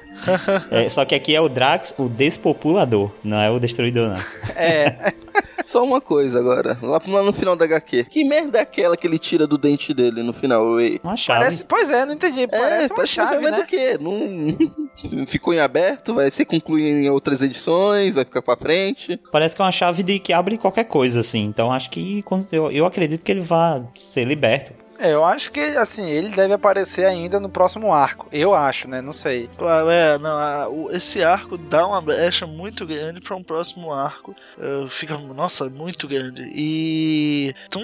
É, só que aqui é o Drax, o despopulador, não é o destruidor, não. É. Só uma coisa agora, lá, lá no final da HQ. Que merda é aquela que ele tira do dente dele no final? Ei? Uma chave. Parece, pois é, não entendi. Parece uma parece chave, mas né? do quê? Não... Ficou em aberto, vai ser concluído em outras edições, vai ficar pra frente. Parece que é uma chave de que abre qualquer coisa, assim. Então acho que eu, eu acredito que ele vai ser liberto. É, eu acho que, assim, ele deve aparecer ainda no próximo arco. Eu acho, né? Não sei. Claro, é, não, a- o- esse arco dá uma brecha muito grande para um próximo arco. Eh, fica, nossa, muito grande. E. Então,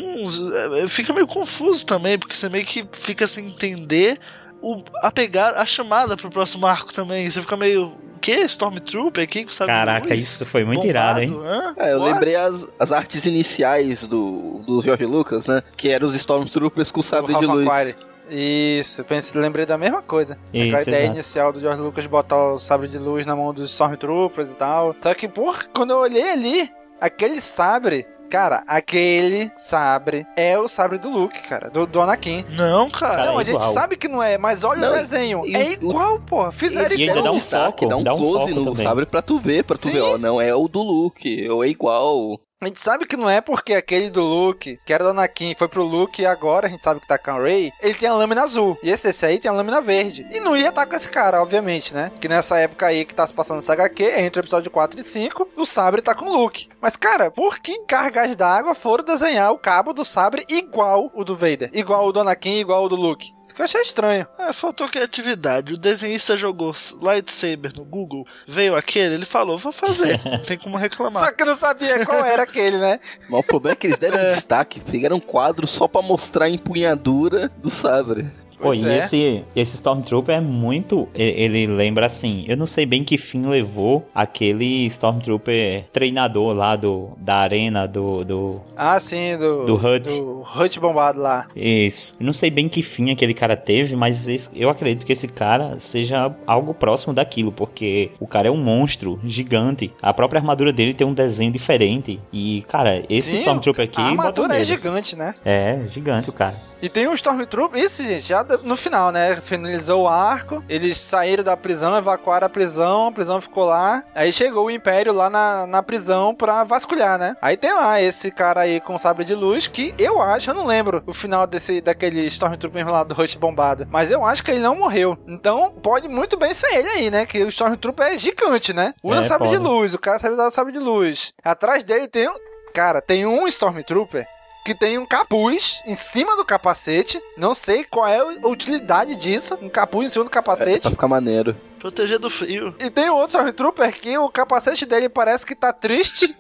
eh, fica meio confuso também, porque você meio que fica sem entender o, a pegada, a chamada pro próximo arco também. Você fica meio. O que? Stormtrooper aqui? que Sabe Caraca, luz? isso foi muito Bombado, irado, hein? hã? É, eu What? lembrei as, as artes iniciais do, do George Lucas, né? Que eram os Stormtroopers com sabre de luz. Isso, eu pensei, lembrei da mesma coisa. Isso, Aquela ideia exato. inicial do George Lucas de botar o sabre de luz na mão dos Stormtroopers e tal. Só que, porra, quando eu olhei ali, aquele sabre. Cara, aquele sabre é o sabre do Luke, cara, do, do Anakin. Não, cara. não, é a gente igual. sabe que não é, mas olha Não, o desenho. e- é igual, pô. Fizeram E ainda igual. dá um foco, dá um dá um close foco no também. sabre pra tu ver, pra tu Sim. ver, ó, não é o do Luke, ou é igual. A gente sabe que não é porque aquele do Luke, que era do Anakin, foi pro Luke e agora a gente sabe que tá com a Rey, ele tem a lâmina azul. E esse desse aí tem a lâmina verde. E não ia estar tá com esse cara, obviamente, né? Que nessa época aí que tá se passando essa HQ, entre o episódio 4 e 5, o sabre tá com o Luke. Mas, cara, por que cargas d'água foram desenhar o cabo do sabre igual o do Vader? Igual o do Anakin, igual o do Luke? Isso que eu achei estranho. É, faltou criatividade. O desenhista jogou lightsaber no Google, veio aquele, ele falou, vou fazer. Não tem como reclamar. Só que eu não sabia qual era aquele, né? Mas o problema é que eles deram é. destaque, pegaram um quadro só pra mostrar a empunhadura do sabre. Pô, e é. esse, esse Stormtrooper é muito. Ele lembra assim. Eu não sei bem que fim levou aquele Stormtrooper treinador lá do, da arena do. do ah, sim, do. Do Hut. Do Hut bombado lá. Isso. Eu não sei bem que fim aquele cara teve, mas esse, eu acredito que esse cara seja algo próximo daquilo, porque o cara é um monstro gigante. A própria armadura dele tem um desenho diferente. E, cara, esse sim, Stormtrooper aqui. A armadura é gigante, né? É, gigante o cara. E tem um Stormtrooper, isso, gente, já no final, né? Finalizou o arco, eles saíram da prisão, evacuaram a prisão, a prisão ficou lá. Aí chegou o Império lá na, na prisão pra vasculhar, né? Aí tem lá esse cara aí com sabre de luz, que eu acho, eu não lembro o final desse daquele Stormtrooper enrolado do Rush bombado, mas eu acho que ele não morreu. Então pode muito bem ser ele aí, né? Que o Stormtrooper é gigante, né? Usa é, sabre pode. de luz, o cara sabe dar sabre de luz. Atrás dele tem um. Cara, tem um Stormtrooper que tem um capuz em cima do capacete. Não sei qual é a utilidade disso. Um capuz em cima do capacete. É, pra ficar maneiro. Proteger do frio. E tem outro Stormtrooper que o capacete dele parece que tá triste.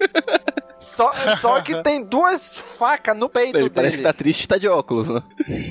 Só, só que tem duas facas no peito Ele dele. Parece que tá triste e tá de óculos, né?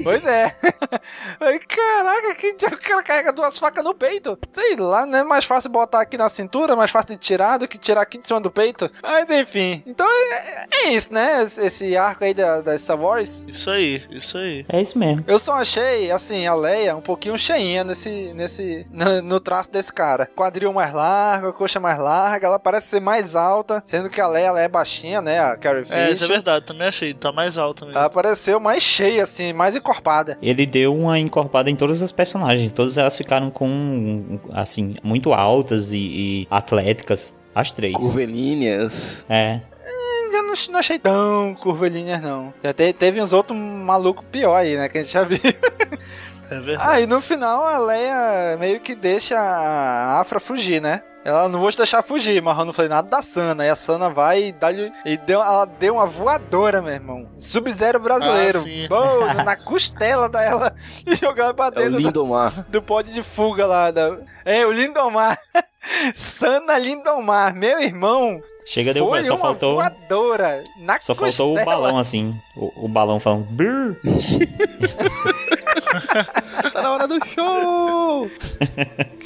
Pois é. Caraca, que o cara carrega duas facas no peito? Sei lá, não é mais fácil botar aqui na cintura, mais fácil de tirar do que tirar aqui de cima do peito. Mas enfim. Então é, é isso, né? Esse arco aí da, da Star Wars. Isso aí, isso aí. É isso mesmo. Eu só achei, assim, a Leia um pouquinho cheinha nesse, nesse, no, no traço desse cara. Quadril mais largo, coxa mais larga, ela parece ser mais alta, sendo que a Leia ela é baixinha né? A Carrie Fisher. É, isso é verdade, também achei. Tá mais alta mesmo. Ela apareceu mais cheia, assim, mais encorpada. Ele deu uma encorpada em todas as personagens. Todas elas ficaram com, assim, muito altas e, e atléticas. As três. Curvilíneas. É hum, eu não, não, achei tão curvilíneas, não. Já te, teve uns outros malucos pior aí, né? Que a gente já viu. É verdade. Ah, no final a Leia meio que deixa a Afra fugir, né? Ela não vou te deixar fugir, mas eu não falei nada da Sana. E a Sana vai e dá e deu, ela deu uma voadora, meu irmão. Sub-Zero brasileiro. Ah, na costela dela e jogando pra dentro. É o Lindomar. Do, do pote de fuga lá. Da, é, o Lindomar. Sana Lindomar, meu irmão. Chega deu Foi só uma faltou voadora na Só costela. faltou o balão assim, o, o balão falando tá na hora do show!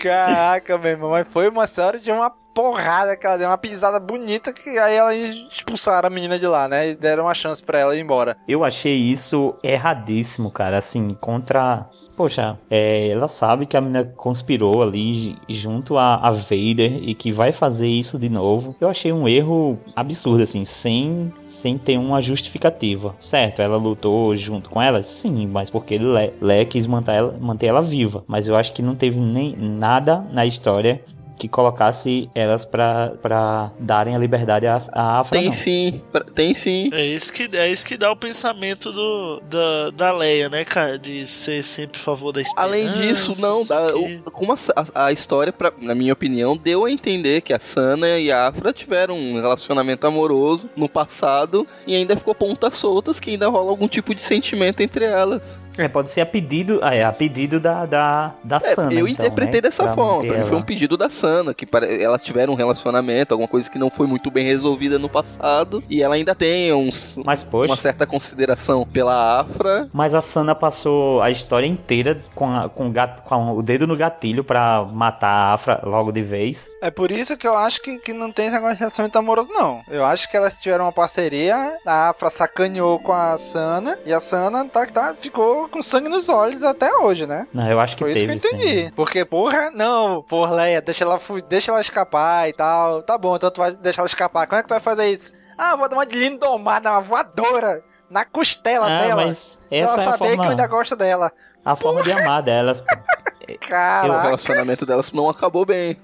Caraca, meu irmão, mas foi uma senhora de uma porrada que ela deu, uma pisada bonita que aí ela expulsaram a menina de lá, né? E deram uma chance para ela ir embora. Eu achei isso erradíssimo, cara, assim, contra poxa, é, ela sabe que a menina conspirou ali junto a, a Vader e que vai fazer isso de novo. Eu achei um erro absurdo, assim, sem, sem ter uma justificativa. Certo, ela lutou junto com ela? Sim, mas porque Lé quis manter ela, manter ela viva. Mas eu acho que não teve nem nada na história que colocasse elas para darem a liberdade à, à Afra. Tem não. sim, tem sim. É isso que, é isso que dá o pensamento do, da, da Leia, né, cara? De ser sempre a favor da esperança. Além disso, não, dá, o, como a, a, a, história, pra, na minha opinião, deu a entender que a Sana e a Afra tiveram um relacionamento amoroso no passado e ainda ficou pontas soltas que ainda rola algum tipo de sentimento entre elas. É, pode ser a pedido, ah, é, a pedido da, da, da é, Sana. Eu então, interpretei né? dessa pra forma. Pra mim foi um pedido da Sana, que elas tiveram um relacionamento, alguma coisa que não foi muito bem resolvida no passado. E ela ainda tem uns, Mas, poxa, uma certa consideração pela Afra. Mas a Sana passou a história inteira com, a, com, gato, com o dedo no gatilho pra matar a Afra logo de vez. É por isso que eu acho que, que não tem esse relacionamento amoroso, não. Eu acho que elas tiveram uma parceria, a Afra sacaneou com a Sana, e a Sana tá, tá, ficou com sangue nos olhos até hoje, né? Não, eu acho que Foi teve, isso que eu entendi. Sim. Porque, porra, não, porra, Leia, deixa ela, deixa ela escapar e tal. Tá bom, então tu vai deixar ela escapar. Quando é que tu vai fazer isso? Ah, vou dar uma de lindomar, uma voadora na costela ah, dela. Mas essa ela é a saber forma... que eu ainda gosto dela. A forma de amar delas. Caraca. E o relacionamento delas não acabou bem.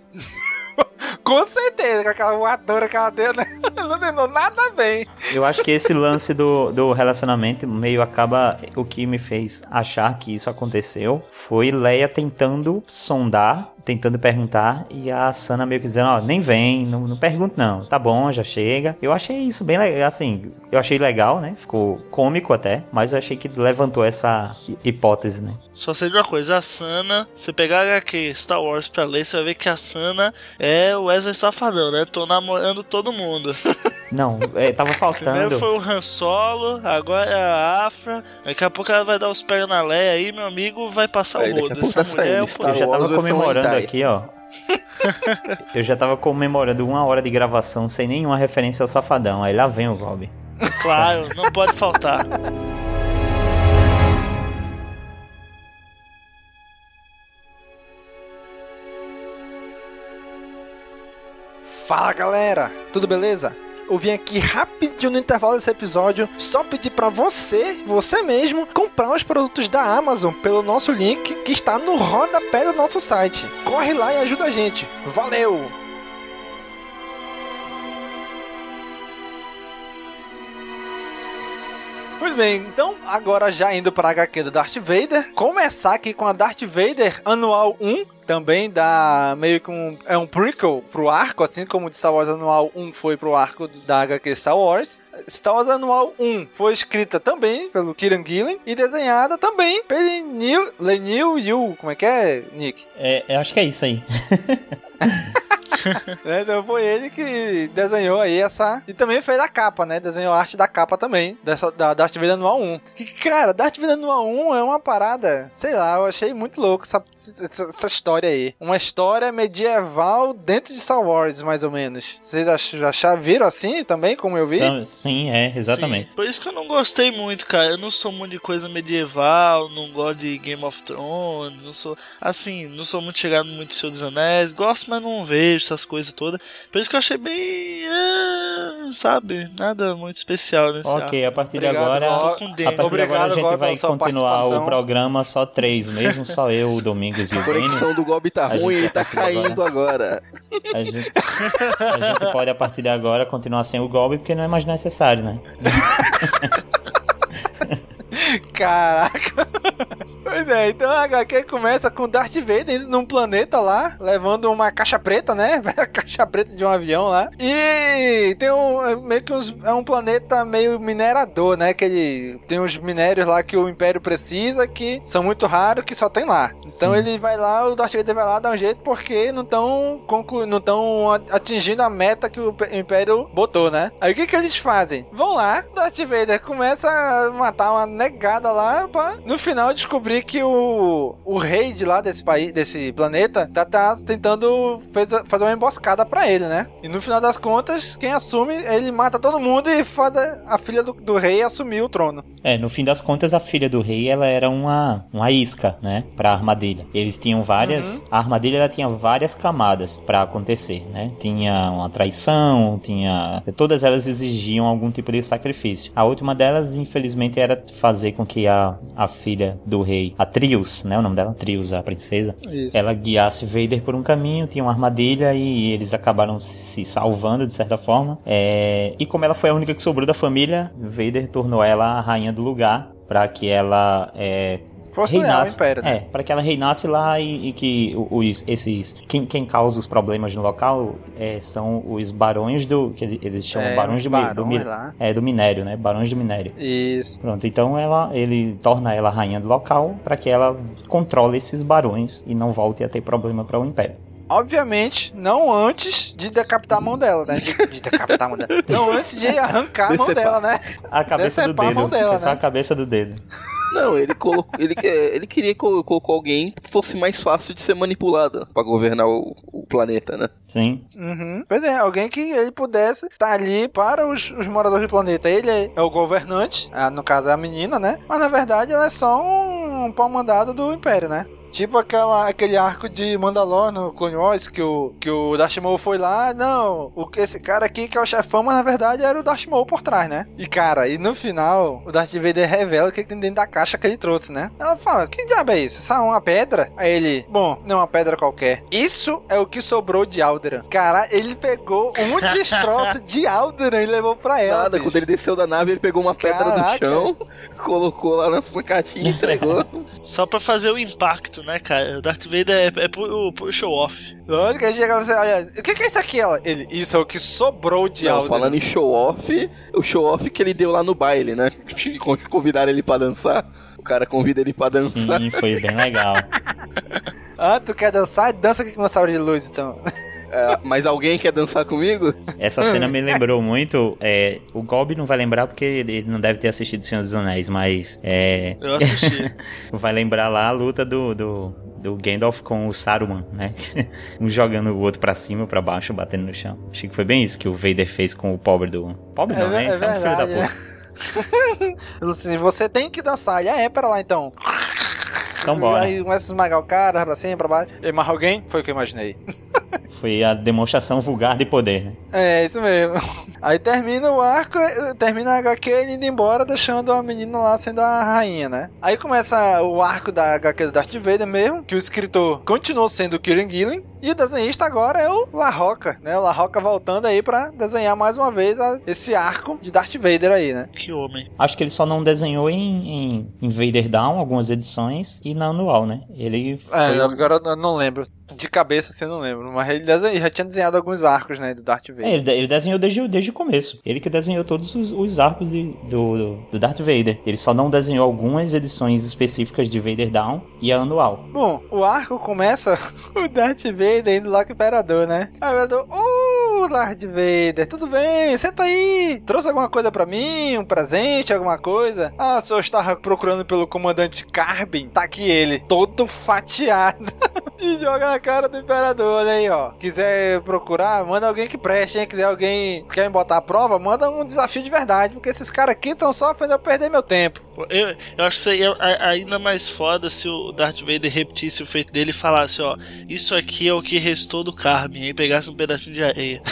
Com certeza, com aquela voadora que ela deu, né? Não terminou nada bem. Eu acho que esse lance do, do relacionamento meio acaba. O que me fez achar que isso aconteceu foi Leia tentando sondar tentando perguntar e a Sana meio que dizendo, ó, nem vem, não, não pergunta não, tá bom, já chega. Eu achei isso bem legal, assim, eu achei legal, né? Ficou cômico até, mas eu achei que levantou essa hipótese, né? Só sei de uma coisa, a Sana, você pegar HQ Star Wars pra ler, você vai ver que a Sana é o Wesley Safadão, né? Tô namorando todo mundo. Não, é, tava faltando. Primeiro foi o Han Solo, agora é a Afra. Daqui a pouco ela vai dar os pés na Leia aí, meu amigo, vai passar Aí, o rodo. Essa tá mulher é Eu já tava comemorando aqui, ó. Eu já tava comemorando uma hora de gravação sem nenhuma referência ao Safadão. Aí lá vem o Bob. Claro, não pode faltar. Fala galera, tudo beleza? Eu vim aqui rapidinho no intervalo desse episódio só pedir pra você, você mesmo, comprar os produtos da Amazon pelo nosso link que está no rodapé do nosso site. Corre lá e ajuda a gente. Valeu! Muito bem, então agora já indo para a HQ do Darth Vader, começar aqui com a Darth Vader Anual 1, também dá meio que um, é um prequel pro arco, assim como de Star Wars Anual 1 foi pro arco da HQ Star Wars. Star Wars Anual 1 foi escrita também pelo Kieran Gillen e desenhada também pelo Neil, Lenil Yu, como é que é, Nick? É, eu acho que é isso aí. né? Então foi ele que desenhou aí essa. E também fez a capa, né? Desenhou a arte da capa também, dessa, da Darth Vader Anual 1. Que, cara, Darth Vader Anual 1 é uma parada, sei lá, eu achei muito louco essa, essa, essa história aí. Uma história medieval dentro de Star Wars, mais ou menos. Vocês ach, já viram assim também, como eu vi? Então, sim, é, exatamente. Sim, por isso que eu não gostei muito, cara. Eu não sou muito de coisa medieval, não gosto de Game of Thrones, não sou. Assim, não sou muito chegado muito Senhor dos Anéis. Gosto, mas não vejo essas coisas todas. Por isso que eu achei bem. é, sabe? Nada muito especial nesse Ok, a partir de Obrigado, agora. A partir demo. de agora a Obrigado, gente vai continuar o programa só três mesmo, só eu, o Domingos e A o Breno. conexão do Gob tá A ruim e vai tá caindo agora. A gente, a gente pode, a partir de agora, continuar sem o Gob, porque não é mais necessário, né? Caraca! Pois é, então a HQ começa com Darth Vader num planeta lá, levando uma caixa preta, né? A caixa preta de um avião lá. E tem um. é Meio que uns, é um planeta meio minerador, né? Que ele tem uns minérios lá que o Império precisa, que são muito raros, que só tem lá. Então Sim. ele vai lá, o Darth Vader vai lá dar um jeito, porque não estão conclu... não estão atingindo a meta que o Império botou, né? Aí o que que eles fazem? Vão lá, Darth Vader começa a matar uma negada lá pra no final descobrir que o, o rei de lá desse país, desse planeta, tá, tá tentando fez- fazer uma emboscada pra ele, né? E no final das contas, quem assume, ele mata todo mundo e faz a, a filha do, do rei assumir o trono. É, no fim das contas, a filha do rei, ela era uma, uma isca, né? Pra armadilha. Eles tinham várias... A armadilha, ela tinha várias camadas pra acontecer, né? Tinha uma traição, tinha... Todas elas exigiam algum tipo de sacrifício. A última delas, infelizmente, era fazer com que a, a filha do rei, a Trius, né? O nome dela? Trius, a princesa. Isso. Ela guiasse Vader por um caminho, tinha uma armadilha e eles acabaram se salvando de certa forma. É, E como ela foi a única que sobrou da família, Vader tornou ela a rainha do lugar para que ela é, Fosse reinasse, Império, né? é, para que ela reinasse lá e, e que os esses quem, quem causa os problemas no local é, são os barões do que ele- eles chamam É, barões do, do, barões mi- lá. é, do minério, né? Barões do minério. Isso. Pronto, então ela, ele torna ela rainha do local para que ela controle esses barões e não volte a ter problema para o império. Obviamente, não antes de decapitar a mão dela, né? De, de decapitar a mão dela. Não antes de arrancar a mão Decepar. dela, né? A cabeça do Decepar a dedo, mão dela, né? a cabeça do dedo. Não, ele colocou. Ele, que- ele queria que colo- colocou alguém que fosse mais fácil de ser manipulada pra governar o, o planeta, né? Sim. Uhum. Pois é, alguém que ele pudesse estar ali para os, os moradores do planeta. Ele é, é o governante, ah, no caso é a menina, né? Mas na verdade ela é só um, um pau mandado do Império, né? Tipo aquela, aquele arco de Mandalor no Clone Wars que o, que o Darth Maul foi lá, não, o, esse cara aqui que é o chefão, mas na verdade era o Darth Maul por trás, né? E cara, e no final, o Darth Vader revela o que tem dentro da caixa que ele trouxe, né? Ela fala, que diabo é isso? Isso é uma pedra? Aí ele, bom, não é uma pedra qualquer. Isso é o que sobrou de Alderan. Cara, ele pegou um destroço de Alderan e levou pra ela. Nada, bicho. quando ele desceu da nave, ele pegou uma pedra Caraca. do chão, colocou lá na sua caixinha e entregou. Só pra fazer o impacto, né, cara? O Darth Vader é, é pro, pro show-off. Lógico, aí chega você, olha, o que, que é isso aqui? Ela, ele, isso é o que sobrou de Não, Alderan. falando em show-off, o show-off que ele deu lá no baile, né? Convidaram ele pra dançar. O cara convida ele pra dançar. Sim, foi bem legal. Ah, tu quer dançar? Dança aqui com meu sabre de luz, então. É, mas alguém quer dançar comigo? Essa cena me lembrou muito. É, o Gob não vai lembrar porque ele não deve ter assistido Senhor dos Anéis, mas. É, Eu assisti. vai lembrar lá a luta do, do, do Gandalf com o Saruman, né? um jogando o outro pra cima, pra baixo, batendo no chão. Achei que foi bem isso que o Vader fez com o pobre do. Pobre não, É né? ver- Isso é um filho da verdade, né? puta. Lucinho, você tem que dançar. E é, pera lá então. Então bora. Aí começa a esmagar o cara, pra cima, pra baixo. E mais alguém? Foi o que eu imaginei. Foi a demonstração vulgar de poder, né? É, isso mesmo. Aí termina o arco, termina a HQ ele indo embora, deixando a menina lá sendo a rainha, né? Aí começa o arco da HQ do Darth Vader mesmo, que o escritor continuou sendo o Kieran Gillen, e o desenhista agora é o La Roca, né? O La Roca voltando aí pra desenhar mais uma vez a- esse arco de Darth Vader aí, né? Que homem. Acho que ele só não desenhou em, em, em Vader Down algumas edições e na anual, né? Ele foi É, agora eu não lembro. De cabeça assim eu não lembro. Mas ele desenha- já tinha desenhado alguns arcos, né? Do Darth Vader. É, ele, ele desenhou desde, o- desde o começo. Ele que desenhou todos os, os arcos de- do, do Darth Vader. Ele só não desenhou algumas edições específicas de Vader Down e a anual. Bom, o arco começa o Darth Vader indo lá com o Imperador, né? Aí o Imperador, uh, Darth Vader, tudo bem? Senta aí. Trouxe alguma coisa pra mim? Um presente, alguma coisa? Ah, o senhor estava procurando pelo comandante Carbin? Tá aqui ele, todo fatiado. e joga na cara do Imperador, olha aí, ó. Quiser procurar, manda alguém que preste, hein? Quiser alguém que quer me botar a prova, manda um desafio de verdade. Porque esses caras aqui estão só fazendo eu perder meu tempo. Eu, eu acho que seria a- ainda mais foda se o Darth Vader repetisse o feito dele e falasse, ó, isso aqui é o que restou do Carmen, e pegasse um pedacinho de areia.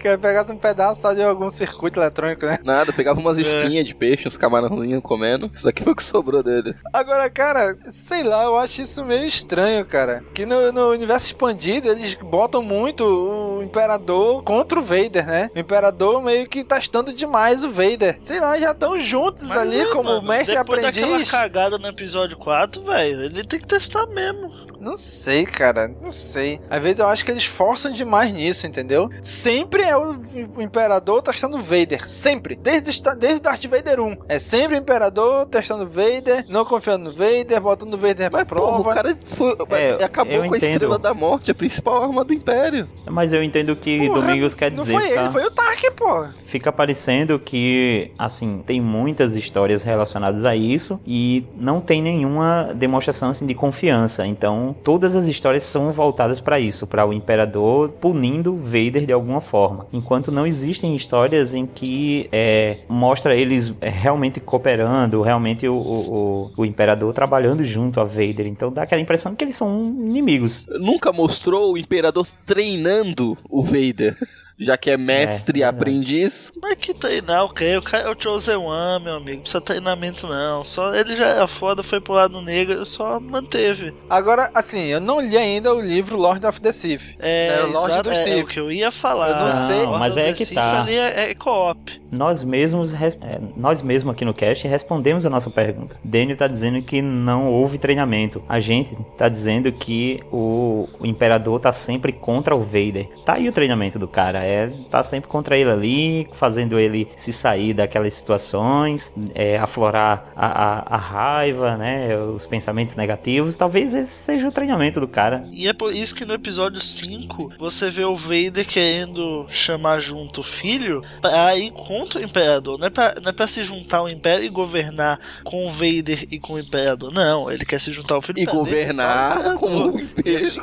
Quer pegar um pedaço só de algum circuito eletrônico, né? Nada, pegava umas É. espinhas de peixe, uns camarãozinhos comendo. Isso daqui foi o que sobrou dele. Agora, cara, sei lá, eu acho isso meio estranho, cara. Que no, no universo expandido eles botam muito o Imperador contra o Vader, né? O Imperador meio que testando demais o Vader. Sei lá, já estão juntos Mas ali é, como mano, mestre e Depois daquela aprendiz. cagada no episódio 4, velho, ele tem que testar mesmo. Não sei, cara, não sei. Às vezes eu acho que eles forçam demais nisso, entendeu? Sempre é o, Imperador testando o Vader. Sempre. Desde, desde Darth Vader 1. É sempre o Imperador testando o Vader, não confiando no Vader, botando o Vader pra Pô, prova. o cara foi- É, acabou eu com a entendo. Estrela da Morte, a principal arma do Império. Mas eu entendo o que Porra, Domingos quer Não dizer. foi tá? ele, foi o Tark, pô. Fica parecendo que, assim, tem muitas histórias relacionadas a isso e não tem nenhuma demonstração assim, de confiança. Então, todas as histórias são voltadas para isso, para o imperador punindo Vader de alguma forma. Enquanto não existem histórias em que é, mostra eles é, realmente cooperando, realmente o, o, o- o imperador trabalhando junto a Vader. Então, dá aquela impressão de que eles são inimigos. Nunca mostrou o Imperador treinando o Vader. Já que é mestre e É, aprendiz. Mas que treinar o quê? O cara é o Chosen One, meu amigo. Não precisa treinamento, não. Só ele já era foda, foi pro lado negro, só manteve. Agora, assim, eu não li ainda o livro Lord of the Sith. É, exato, dos é, é Sith. o que eu ia falar. Eu não sei. Ordem mas é of the que Sith tá. ali é, é co-op. Nós mesmos, é, nós mesmos aqui no cast respondemos a nossa pergunta. Daniel tá dizendo que não houve treinamento. A gente tá dizendo que o, o imperador tá sempre contra o Vader. Tá aí o treinamento do cara, é tá sempre contra ele ali, fazendo ele se sair daquelas situações, é, aflorar a, a, a raiva, né, os pensamentos negativos. Talvez esse seja o treinamento do cara. E é por isso que no episódio 5 você vê o Vader querendo chamar junto o filho pra ir contra o Imperador. Não é pra, não é pra se juntar ao Império e governar com o Vader e com o Imperador. Não, ele quer se juntar ao filho E governar com Imperador. o Império. Isso,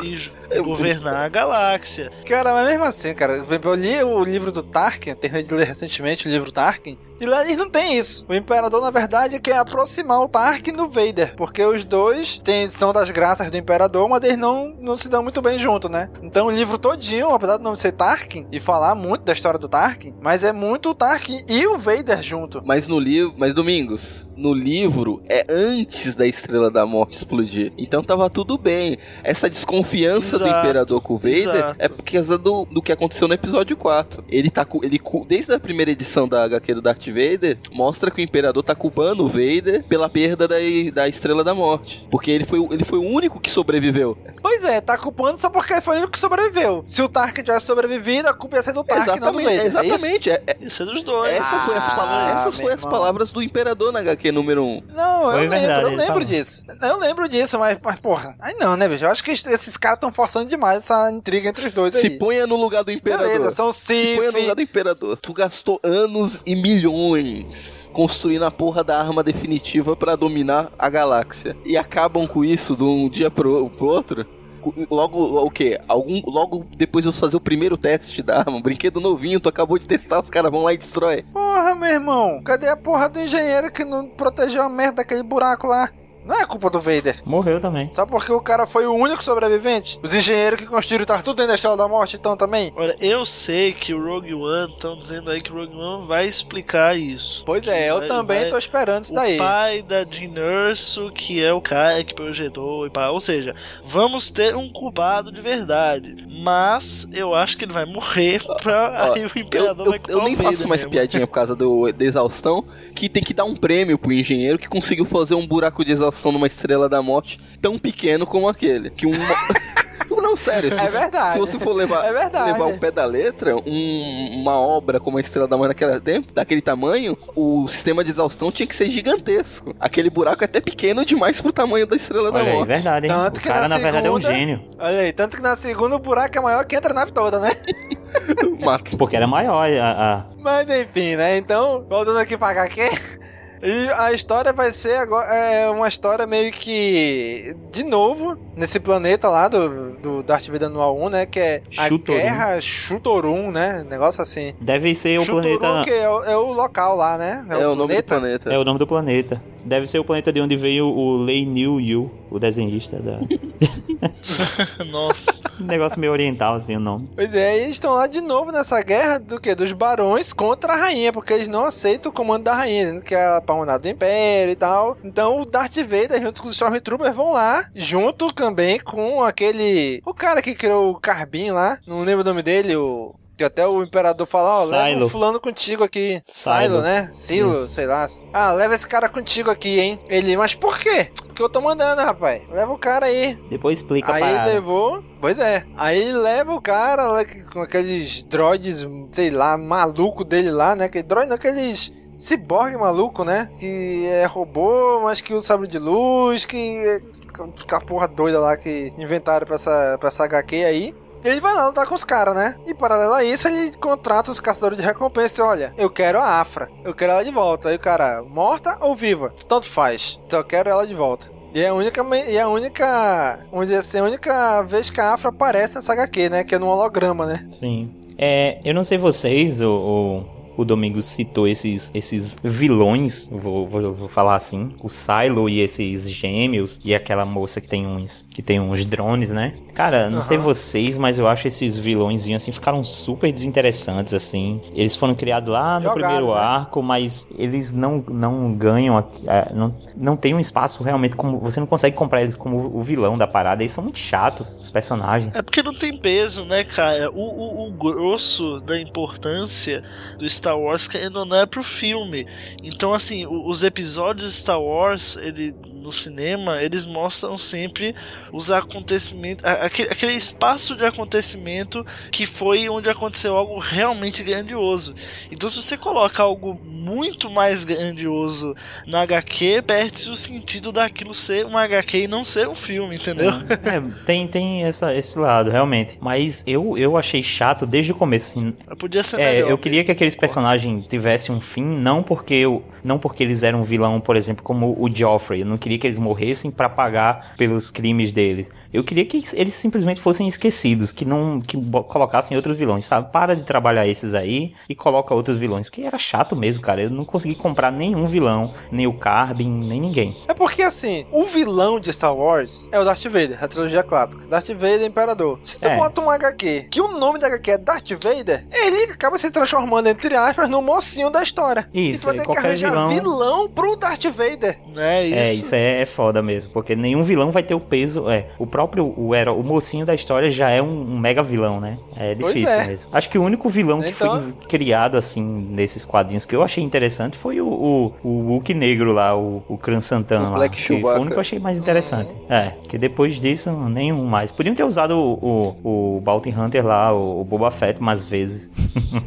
e governar a galáxia. Cara, mas mesmo assim, cara, eu li o livro do Tarkin, terminei de ler recentemente o livro Tarkin, E lá eles não tem isso. O Imperador, na verdade, quer aproximar o Tarkin do Vader, porque os dois têm, são das graças do Imperador, mas eles não, não se dão muito bem junto, né? Então o livro todinho, apesar de não ser Tarkin, e falar muito da história do Tarkin, mas é muito o Tarkin e o Vader junto. Mas no livro, mas Domingos, no livro é antes da Estrela da Morte explodir. Então tava tudo bem. Essa desconfiança Exato, do Imperador com o Vader exato. é por causa do, do que aconteceu no episódio 4. Ele tá ele desde a primeira edição da HQ do Darth Vader, mostra que o Imperador tá culpando o Vader pela perda da, da Estrela da Morte, porque ele foi, o- ele foi o único que sobreviveu. Pois é, tá culpando só porque foi o único que sobreviveu. Se o Tarkin tivesse sobrevivido, a culpa ia ser do Tarkin, não do Exatamente, é isso? exatamente. É- é- Isso é dos dois. essas foi as, Ah, palavras, essas foi as palavras do Imperador na HQ número 1. Não, Foi eu verdade, lembro, eu lembro falou. disso. Eu lembro disso, mas, mas porra, aí não, né, bicho? Eu acho que esses caras estão forçando demais essa intriga entre os dois Se aí. ponha no lugar do Imperador. Beleza, são Se ponha no lugar do Imperador. Tu gastou anos e milhões construindo a porra da arma definitiva pra dominar a galáxia. E acabam com isso de um dia pro, pro outro. Logo, o quê? Algum, logo depois de eu fazer o primeiro teste da arma, um brinquedo novinho, tu acabou de testar, os caras vão lá e destrói. Porra, meu irmão, cadê a porra do engenheiro que não protegeu a merda daquele buraco lá? Não é culpa do Vader. Morreu também. Só porque o cara foi o único sobrevivente? Os engenheiros que construíram tá tudo dentro da Estrela da Morte, então também? Olha, eu sei que o Rogue One, estão dizendo aí que o Rogue One vai explicar isso. Pois é, eu vai- também vai- tô esperando isso daí. O pai da Jean Erso, que é o cara que projetou e pá. Ou seja, vamos ter um culpado de verdade. Mas eu acho que ele vai morrer pra Ó, aí o Eu, Imperador eu, vai eu nem culpar o faço mais mesmo. piadinha por causa do, da exaustão, que tem que dar um prêmio pro engenheiro que conseguiu fazer um buraco de exaustão numa estrela da morte tão pequeno como aquele. Que uma. Não, sério, se, É verdade. se você for levar, É verdade. levar o pé da letra, um- uma obra como a Estrela da Morte naquele tempo, daquele tamanho, o sistema de exaustão tinha que ser gigantesco. Aquele buraco é até pequeno demais pro tamanho da Estrela da Olha aí, Morte. verdade, hein? Tanto o que cara, na na verdade, é um segunda- gênio. Olha aí, tanto que na segunda o buraco é maior que entra a nave toda, né? Porque era maior a, a- Mas enfim, né? Então, voltando aqui pra HQ. E a história vai ser agora é uma história meio que de novo nesse planeta lá do, do Darth Vader Anual 1, né? Que é a Chutorum. Guerra Chutorum, né? Negócio assim. Deve ser o Chutorum, planeta. que é o, é o local lá, né? É, o nome do planeta. É o nome do planeta. Deve ser o planeta de onde veio o Lei Niu Yu, o desenhista da. Nossa. um negócio meio oriental, assim, o nome. Pois é, e eles estão lá de novo nessa guerra do que? Dos barões contra a rainha, porque eles não aceitam o comando da rainha, dizendo que é a pamonada do império e tal. Então o Darth Vader, junto com os Stormtroopers, vão lá, junto também com aquele. O cara que criou o Carbin lá, não lembro o nome dele, o. Que até o imperador fala, ó, leva Silo. um fulano contigo aqui. Silo. Né? Silo, Isso. sei lá. Ah, leva esse cara contigo aqui, hein? Ele, mas por quê? Porque eu tô mandando, rapaz. Leva o cara aí. Depois explica Aí a parada. levou. Pois é. Aí leva o cara lá que- com aqueles droids, sei lá, maluco dele lá, né? Aquele droid, não, aqueles. Ciborgue maluco, né? Que é robô, mas que usa sabre de luz, que. que a porra doida lá que inventaram pra essa, pra essa HQ aí. E ele vai lá lutar com os caras, né? E paralelo a isso, ele contrata os caçadores de recompensa e olha, eu quero a Afra, eu quero ela de volta. Aí o cara, morta ou viva? Tanto faz, só quero ela de volta. E é a única, e é a única, vamos dizer assim, a única vez que a Afra aparece nessa HQ, né? Que é no holograma, né? Sim. É, eu não sei vocês, o, o, o Domingos citou esses, esses vilões, vou, vou, vou falar assim, o Silo e esses gêmeos e aquela moça que tem uns que tem uns drones, né? Cara, não sei Aham. vocês, mas eu acho esses vilõezinhos assim ficaram super desinteressantes assim. Eles foram criados lá no Jogado, primeiro né? arco, mas eles não, não ganham aqui, é, não, não tem um espaço realmente como você não consegue comprar eles como o vilão da parada. Eles são muito chatos, os personagens. É porque não tem peso, né, cara? O, o, o grosso da importância do Star Wars querendo ou não é pro filme. Então, assim, os episódios de Star Wars, ele, no cinema, eles mostram sempre os acontecimentos, aquele, aquele espaço de acontecimento que foi onde aconteceu algo realmente grandioso. Então, se você coloca algo muito mais grandioso na HQ, perde-se o sentido daquilo ser uma HQ e não ser um filme, entendeu? É, tem, tem essa, esse lado, realmente. Mas eu, eu achei chato desde o começo, assim. Podia ser É, melhor eu queria que aqueles concordo. Personagem tivesse um fim, não porque eu, não porque eles eram um vilão, por exemplo, como o Joffrey. Eu não queria que eles morressem para pagar pelos crimes deles. Eu queria que eles simplesmente fossem esquecidos, que não que colocassem outros vilões, sabe? Para de trabalhar esses aí e coloca outros vilões, porque era chato mesmo, cara. Eu não consegui comprar nenhum vilão, nem o Carbin, nem ninguém. É porque assim, o vilão de Star Wars é o Darth Vader, a trilogia clássica. Darth Vader é Imperador. Se tu é. bota um HQ, que o nome da HQ é Darth Vader, ele acaba se transformando, entre aspas, no mocinho da história. Isso, e tu vai ter que arranjar vilão... vilão pro Darth Vader. É isso. É, isso é, é foda mesmo, porque nenhum vilão vai ter o peso, é, o próprio o, era, o mocinho da história já é um, um mega vilão, né? É difícil é. mesmo. Acho que o único vilão então... que foi então- criado assim nesses quadrinhos que eu achei interessante foi o, o, o Hulk negro lá, o, o Kran Santana lá. Black que foi o único que eu achei mais interessante. Hum. É, que depois disso, nenhum mais. Podiam ter usado o, o, o Bounty Hunter lá, o, o Boba Fett, umas vezes.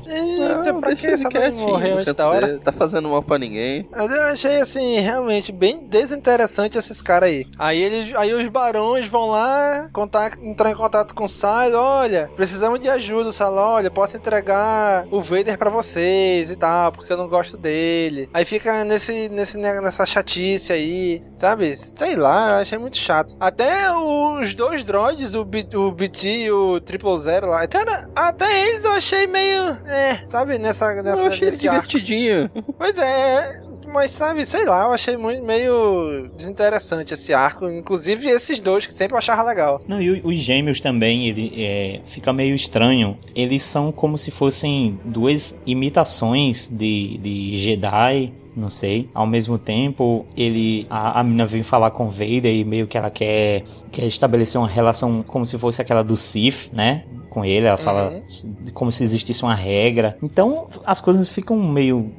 Eita, pra que essa morrer antes da hora? Tá fazendo mal pra ninguém. Mas eu achei assim, realmente, bem desinteressante esses caras aí. Aí eles, aí os barões vão lá contar, entrar em contato com o Silo, olha, precisamos de ajuda, Silo, olha, posso entregar o Vader para vocês e tal, porque eu não gosto dele. Aí fica nesse, nesse nessa chatice aí, sabe? Sei lá, eu achei muito chato. Até os dois droids, o, B, o BT e o Triple Zero lá, cara, até eles eu achei meio, é, sabe, nessa, nessa eu achei divertidinho. Pois é, mas sabe, sei lá, eu achei muito meio desinteressante esse arco. Inclusive esses dois que sempre eu achava legal. Não, e os gêmeos também, ele é, fica meio estranho. Eles são como se fossem duas imitações de, de Jedi não sei. Ao mesmo tempo, ele a, a mina vem falar com Vader e meio que ela quer, quer estabelecer uma relação como se fosse aquela do Sith, né? Com ele, ela fala uhum. como se existisse uma regra. Então, as coisas ficam meio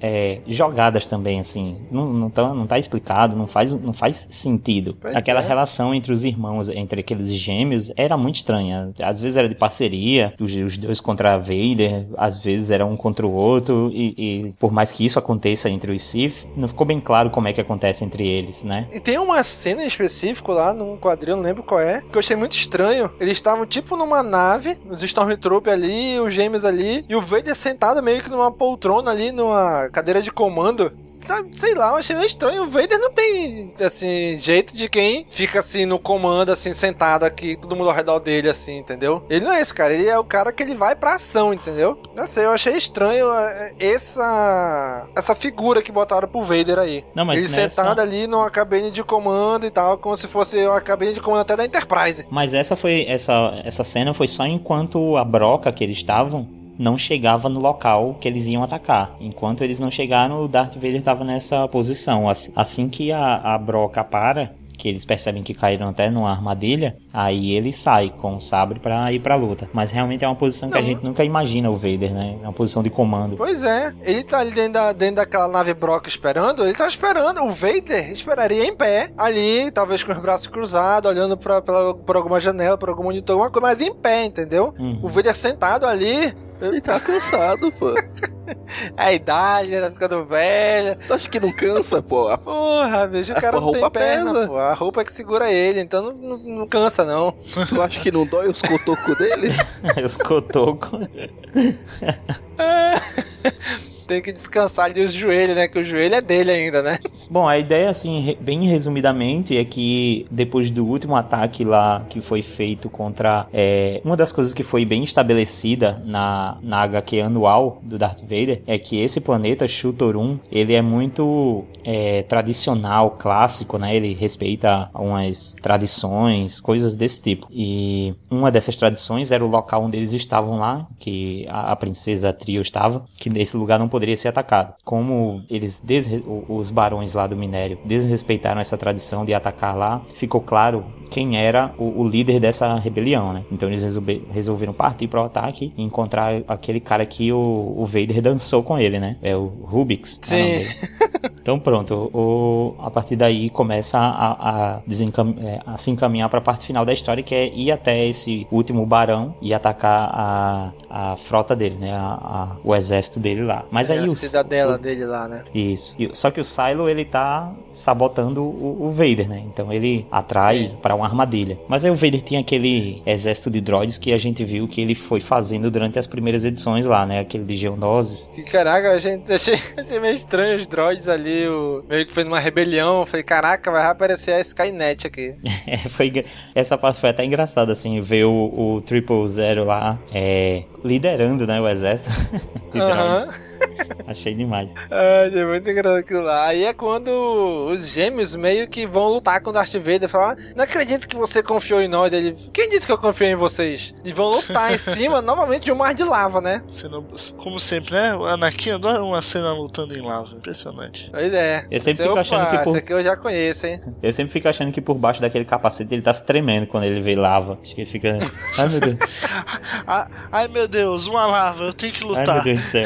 é, jogadas também, assim. Não, não, tá, não tá explicado, não faz, não faz sentido. Pois Aquela é. relação entre os irmãos, entre aqueles gêmeos, era muito estranha. Às vezes era de parceria, os, os dois contra a Vader, às vezes era um contra o outro, e, e, por mais que isso aconteça entre os Sith, não ficou bem claro como é que acontece entre eles, né? E tem uma cena em específico lá num quadril, não lembro qual é, que eu achei muito estranho. Eles estavam tipo numa nave, os Stormtroopers ali, os gêmeos ali, e o Vader sentado meio que numa poltrona ali, numa cadeira de comando. Sabe, sei lá, eu achei meio estranho. O Vader não tem, assim, jeito de quem fica assim no comando, assim, sentado aqui, todo mundo ao redor dele, assim, entendeu? Ele não é esse cara, ele é o cara que ele vai pra ação, entendeu? Não sei, eu achei estranho é, essa essa figura que botaram pro Vader aí. Não, mas ele nessa... sentado ali numa cabine de comando e tal, como se fosse uma cabine de comando até da Enterprise. Mas essa foi essa essa cena foi só enquanto a broca que eles estavam não chegava no local que eles iam atacar. Enquanto eles não chegaram, o Darth Vader estava nessa posição. Assim que a, a broca para, que eles percebem que caíram até numa armadilha, aí ele sai com o sabre para ir pra luta. Mas realmente é uma posição que a gente nunca imagina o Vader, né? É uma posição de comando. Pois é, ele tá ali dentro, da, dentro daquela nave broca esperando, ele tá esperando. O Vader esperaria em pé, ali, talvez com os braços cruzados, olhando pra, pra, por alguma janela, por algum monitor, alguma coisa, mas em pé, entendeu? Uhum. O Vader sentado ali, ele tá cansado, pô. É a idade, né? Tá ficando velho. Tu acha que não cansa, pô? Porra, bicho, o cara a não tem perna, pesa. pô. A roupa é que segura ele, então não, não, não cansa, não. Tu acha que não dói os cotocos dele? os cotocos. Tem que descansar ali os joelhos, né? Que o joelho é dele ainda, né? Bom, a ideia, assim, bem resumidamente, é que depois do último ataque lá que foi feito contra. É, uma das coisas que foi bem estabelecida na, na HQ anual do Darth Vader é que esse planeta, Shutorum, ele é muito é, tradicional, clássico, né? Ele respeita umas tradições, coisas desse tipo. E uma dessas tradições era o local onde eles estavam lá, que a, a princesa Trio estava, que nesse lugar não poderia ser atacado. Como eles, os barões lá do minério, desrespeitaram essa tradição de atacar lá, ficou claro quem era o, o líder dessa rebelião, né? Então eles resolver, resolveram partir para o ataque e encontrar aquele cara que o, o Vader dançou com ele, né? É o Rubix. É Sim. então pronto, o, a partir daí começa a, a, é, a se encaminhar para a parte final da história, que é ir até esse último barão e atacar a, a frota dele, né? A, a, o exército dele lá. Mas Mas É aí a o, cidadela o- dele lá, né? Isso. Só que o Silo, ele tá sabotando o, o Vader, né? Então ele atrai pra uma armadilha. Mas aí o Vader tinha aquele exército de droids que a gente viu que ele foi fazendo durante as primeiras edições lá, né? Aquele de Geonosis. Que caraca, a gente achei, achei meio estranho os droids ali, o, meio que foi numa rebelião. Falei, caraca, vai aparecer a Skynet aqui. É, foi, essa parte foi até engraçada, assim, ver o, o Triple Zero lá é, liderando, né, o exército. de Aham. droids. Achei demais. Ai, é muito engraçado aquilo lá. Aí é quando os gêmeos meio que vão lutar com o Darth Vader. Falar, não acredito que você confiou em nós. Ele, quem disse que eu confiei em vocês? E vão lutar em cima, novamente, de um mar de lava, né? Como sempre, né? O Anakin adora uma cena lutando em lava. Impressionante. Pois é. Eu sempre fico achando que por- Esse aqui eu já conheço, hein? Eu sempre fico achando que por baixo daquele capacete ele tá se tremendo quando ele vê lava. Acho que ele fica. Ai meu Deus, Ah, ai meu Deus, uma lava, eu tenho que ai lutar. meu Deus do céu.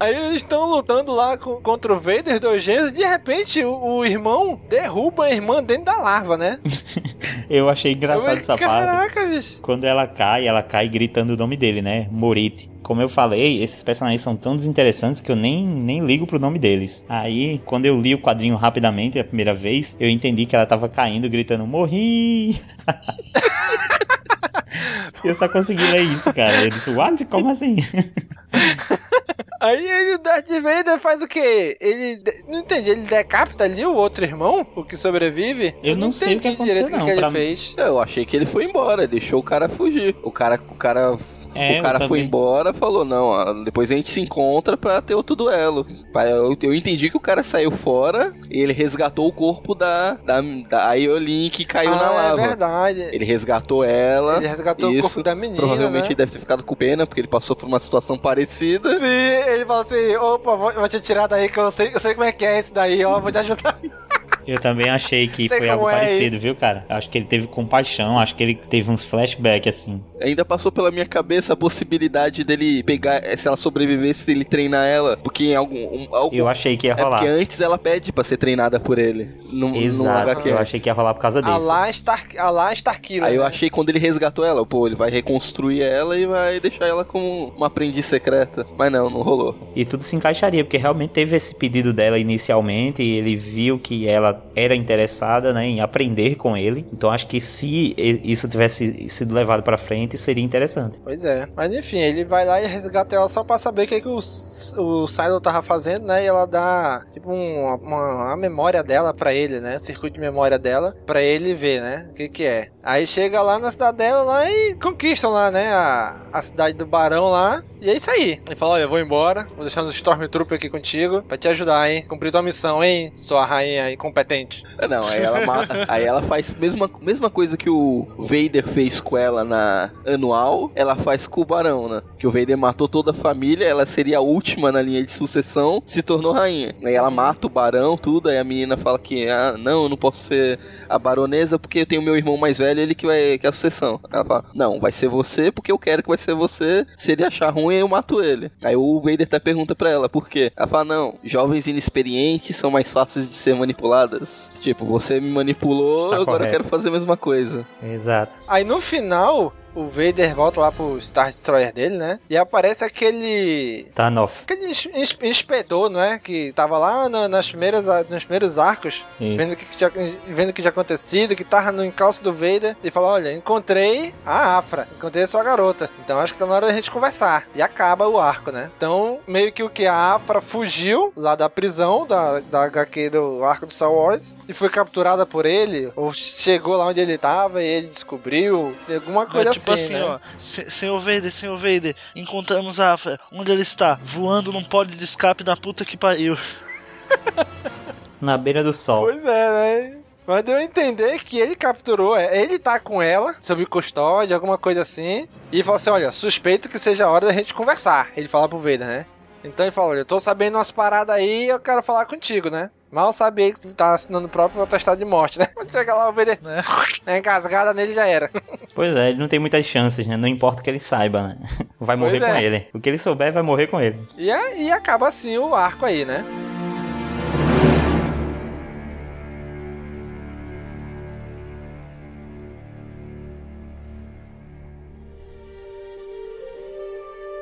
Aí eles estão lutando lá com- contra o Vader, gêmeos, e de repente o, o irmão derruba a irmã dentro da lava, né? Eu achei engraçado Eu- essa parte. Caraca, bicho. Quando ela cai, ela cai gritando o nome dele, né? Morite. Como eu falei, esses personagens são tão desinteressantes que eu nem, nem ligo pro nome deles. Aí, quando eu li o quadrinho rapidamente a primeira vez, eu entendi que ela tava caindo, gritando, morri! eu só consegui ler isso, cara. Eu disse, what? Como assim? Aí ele, o Darth Vader faz o quê? Ele. Não entendi, ele decapita ali o outro irmão, o que sobrevive? Eu não sei o que aconteceu, direito não, que, pra ele mim- fez. Eu achei que ele foi embora, deixou o cara fugir. O cara, o cara, É, o cara foi embora, falou não, ó, depois a gente se encontra pra ter outro duelo. Eu, eu entendi que o cara saiu fora e ele resgatou o corpo da da, da Aiolin que caiu na ah, lava. é verdade. Ele resgatou ela. Ele resgatou o isso. corpo da menina, Provavelmente né? ele deve ter ficado com pena, porque ele passou por uma situação parecida. Sim, ele fala assim, opa, vou, vou te tirar daí que eu sei, eu sei como é que é esse daí, ó, vou te ajudar. Eu também achei que Sei foi algo é parecido, isso. viu, cara? Acho que ele teve compaixão, acho que ele teve uns flashbacks assim. Ainda passou pela minha cabeça a possibilidade dele pegar, eh, se ela sobrevivesse, ele treinar ela. Porque em algum. um- algum Eu achei que ia é rolar. porque antes ela pede pra ser treinada por ele. No, no Exato, HQ. eu achei que ia rolar por causa A disso. lá, Star, a lá Starkiller. Aí eu né? achei quando ele resgatou ela, pô, ele vai reconstruir ela e vai deixar ela como uma aprendiz secreta. Mas não, não rolou. E tudo se encaixaria, porque realmente teve esse pedido dela inicialmente e ele viu que ela era interessada né, em aprender com ele. Então acho que se isso tivesse sido levado pra frente, seria interessante. Pois é. Mas enfim, ele vai lá e resgata ela só pra saber o que, que o, o Silo tava fazendo, né? E ela dá, tipo, um- uma, memória dela pra ele, né? Circuito de memória dela, pra ele ver, né? O que que é. Aí chega lá na cidadela lá e conquistam lá, né? A, a cidade do Barão lá. E é isso aí. Ele fala, olha, eu vou embora. Vou deixar os Stormtrooper aqui contigo pra te ajudar, hein? Cumprir tua missão, hein? Sua rainha incompetente. É, Não, aí ela, ma- aí ela faz mesma, mesma coisa que o Vader fez com ela na anual, ela faz com o Barão, né? Que o Vader matou toda a família, ela seria a última na linha de sucessão, se tornou rainha. Aí ela mata o Barão, tudo, aí a menina fala que, ah, não, eu não posso ser a baronesa porque eu tenho meu irmão mais velho, ele que vai que é a sucessão. Ela fala, não, vai ser você porque eu quero que vai ser você. Se ele achar ruim, eu mato ele. Aí o Vader até pergunta pra ela, por quê? Ela fala, não, jovens inexperientes são mais fáceis de ser Tipo, você me manipulou, Está agora eu correto. quero fazer a mesma coisa. Exato. Aí no final, o Vader volta lá pro Star Destroyer dele, né? E aparece aquele. Tá nof. Aquele ins- ins- inspetor, não é? Que tava lá na- nas primeiras, nos primeiros arcos, Isso. vendo o que, que tinha, vendo o que tinha acontecido, que tava no encalço do Vader, e falou: Olha, encontrei a Afra, encontrei a sua garota. Então acho que tá na hora da gente conversar. E acaba o arco, né? Então, meio que o que a Afra fugiu lá da prisão, da, da HQ do arco do Star Wars, e foi capturada por ele, ou chegou lá onde ele tava e ele descobriu, alguma coisa É, tipo assim, né? ó. "Se- Senhor Vader, Senhor Vader, encontramos a Afra. Onde ele está? Voando num pódio de escape da puta que pariu. Na beira do sol. Pois é, né? Mas deu a entender que ele capturou, é, ele tá com ela, sob custódia, alguma coisa assim, e falou assim: olha, suspeito que seja a hora da gente conversar. Ele fala pro Vader, né? Então ele falou: olha, eu tô sabendo umas paradas aí eu quero falar contigo, né? Mal sabia que você tá assinando o próprio atestado de morte, né? Quando chega lá, o Vader, é. engasgada nele já era. Pois é, ele não tem muitas chances, né? Não importa o que ele saiba, né? Vai Pois morrer com é. ele. O que ele souber vai morrer com ele. E, e acaba assim o arco aí, né?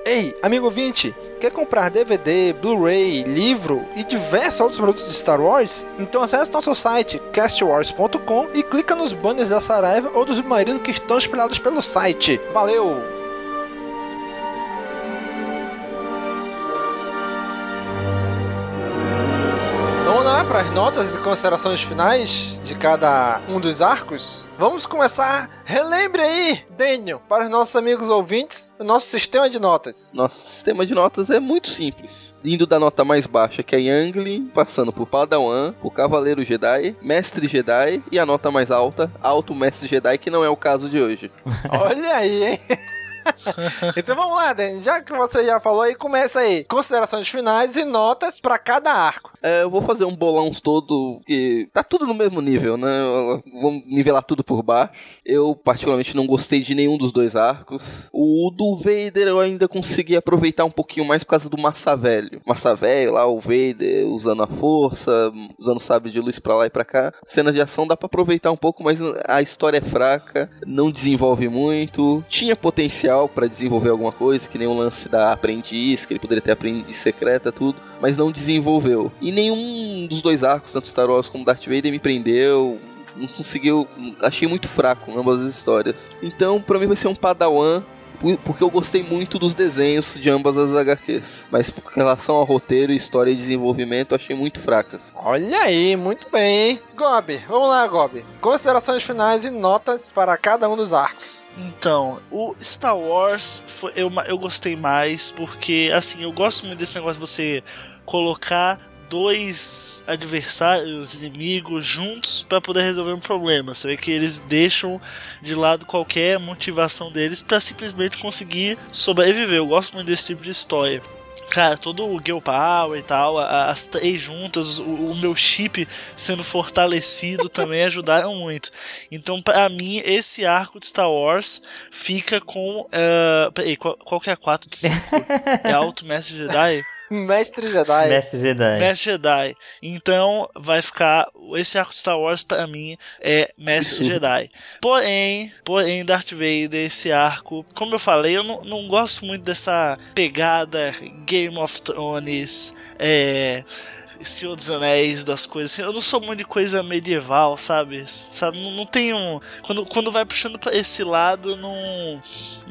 Ei, amigo ouvinte, quer comprar DVD, Blu-ray, livro e diversos outros produtos de Star Wars? Então acesse nosso site castwars.com e clica nos banners da Saraiva ou dos submarinos que estão espalhados pelo site. Valeu! Para as notas e considerações finais de cada um dos arcos. Vamos começar. Relembre aí, Daniel, para os nossos amigos ouvintes, o nosso sistema de notas. Nosso sistema de notas é muito simples. Indo da nota mais baixa, que é Yangling, passando por Padawan, o Cavaleiro Jedi, Mestre Jedi e a nota mais alta, Alto Mestre Jedi, que não é o caso de hoje. Olha aí, hein? então vamos lá, Dan. Já que você já falou aí, começa aí. Considerações finais e notas para cada arco. É, eu vou fazer um bolão todo que tá tudo no mesmo nível, né? Vamos nivelar tudo por baixo. Eu particularmente não gostei de nenhum dos dois arcos. O do Vader eu ainda consegui aproveitar um pouquinho mais por causa do Massa Velho. Massa Velho lá, o Vader usando a força, usando sabre de luz para lá e para cá. Cenas de ação dá para aproveitar um pouco, mas a história é fraca, não desenvolve muito. Tinha potencial para desenvolver alguma coisa, que nem o lance da aprendiz, que ele poderia ter aprendiz secreta, tudo, mas não desenvolveu. E nenhum dos dois arcos, tanto Star Wars como Darth Vader, me prendeu. Não conseguiu. Achei muito fraco ambas as histórias. Então, para mim, vai ser um Padawan porque eu gostei muito dos desenhos de ambas as HQs. Mas com relação ao roteiro, história e desenvolvimento, eu achei muito fracas. Olha aí, muito bem, hein? Gob, vamos lá, Gob. Considerações finais e notas para cada um dos arcos. Então, o Star Wars foi, eu, eu gostei mais porque, assim, eu gosto muito desse negócio de você colocar dois adversários inimigos juntos para poder resolver um problema. Você vê que eles deixam de lado qualquer motivação deles para simplesmente conseguir sobreviver. Eu gosto muito desse tipo de história. Cara, todo o Girl Power e tal, as três juntas, o, o meu chip sendo fortalecido também ajudaram muito. Então, para mim, esse arco de Star Wars fica com. Uh, peraí, qual, qual que é a 4 de 5? é Alto Mestre Jedi? Mestre Jedi. Mestre Jedi. Mestre Jedi. Então vai ficar. Esse arco de Star Wars pra mim é Mestre Jedi. Porém, porém, Darth Vader, esse arco, como eu falei, eu não, não gosto muito dessa pegada Game of Thrones. É. Senhor dos Anéis, das coisas assim. Eu não sou muito de coisa medieval, sabe? sabe? Não, não tenho. Quando, quando vai puxando pra esse lado, não.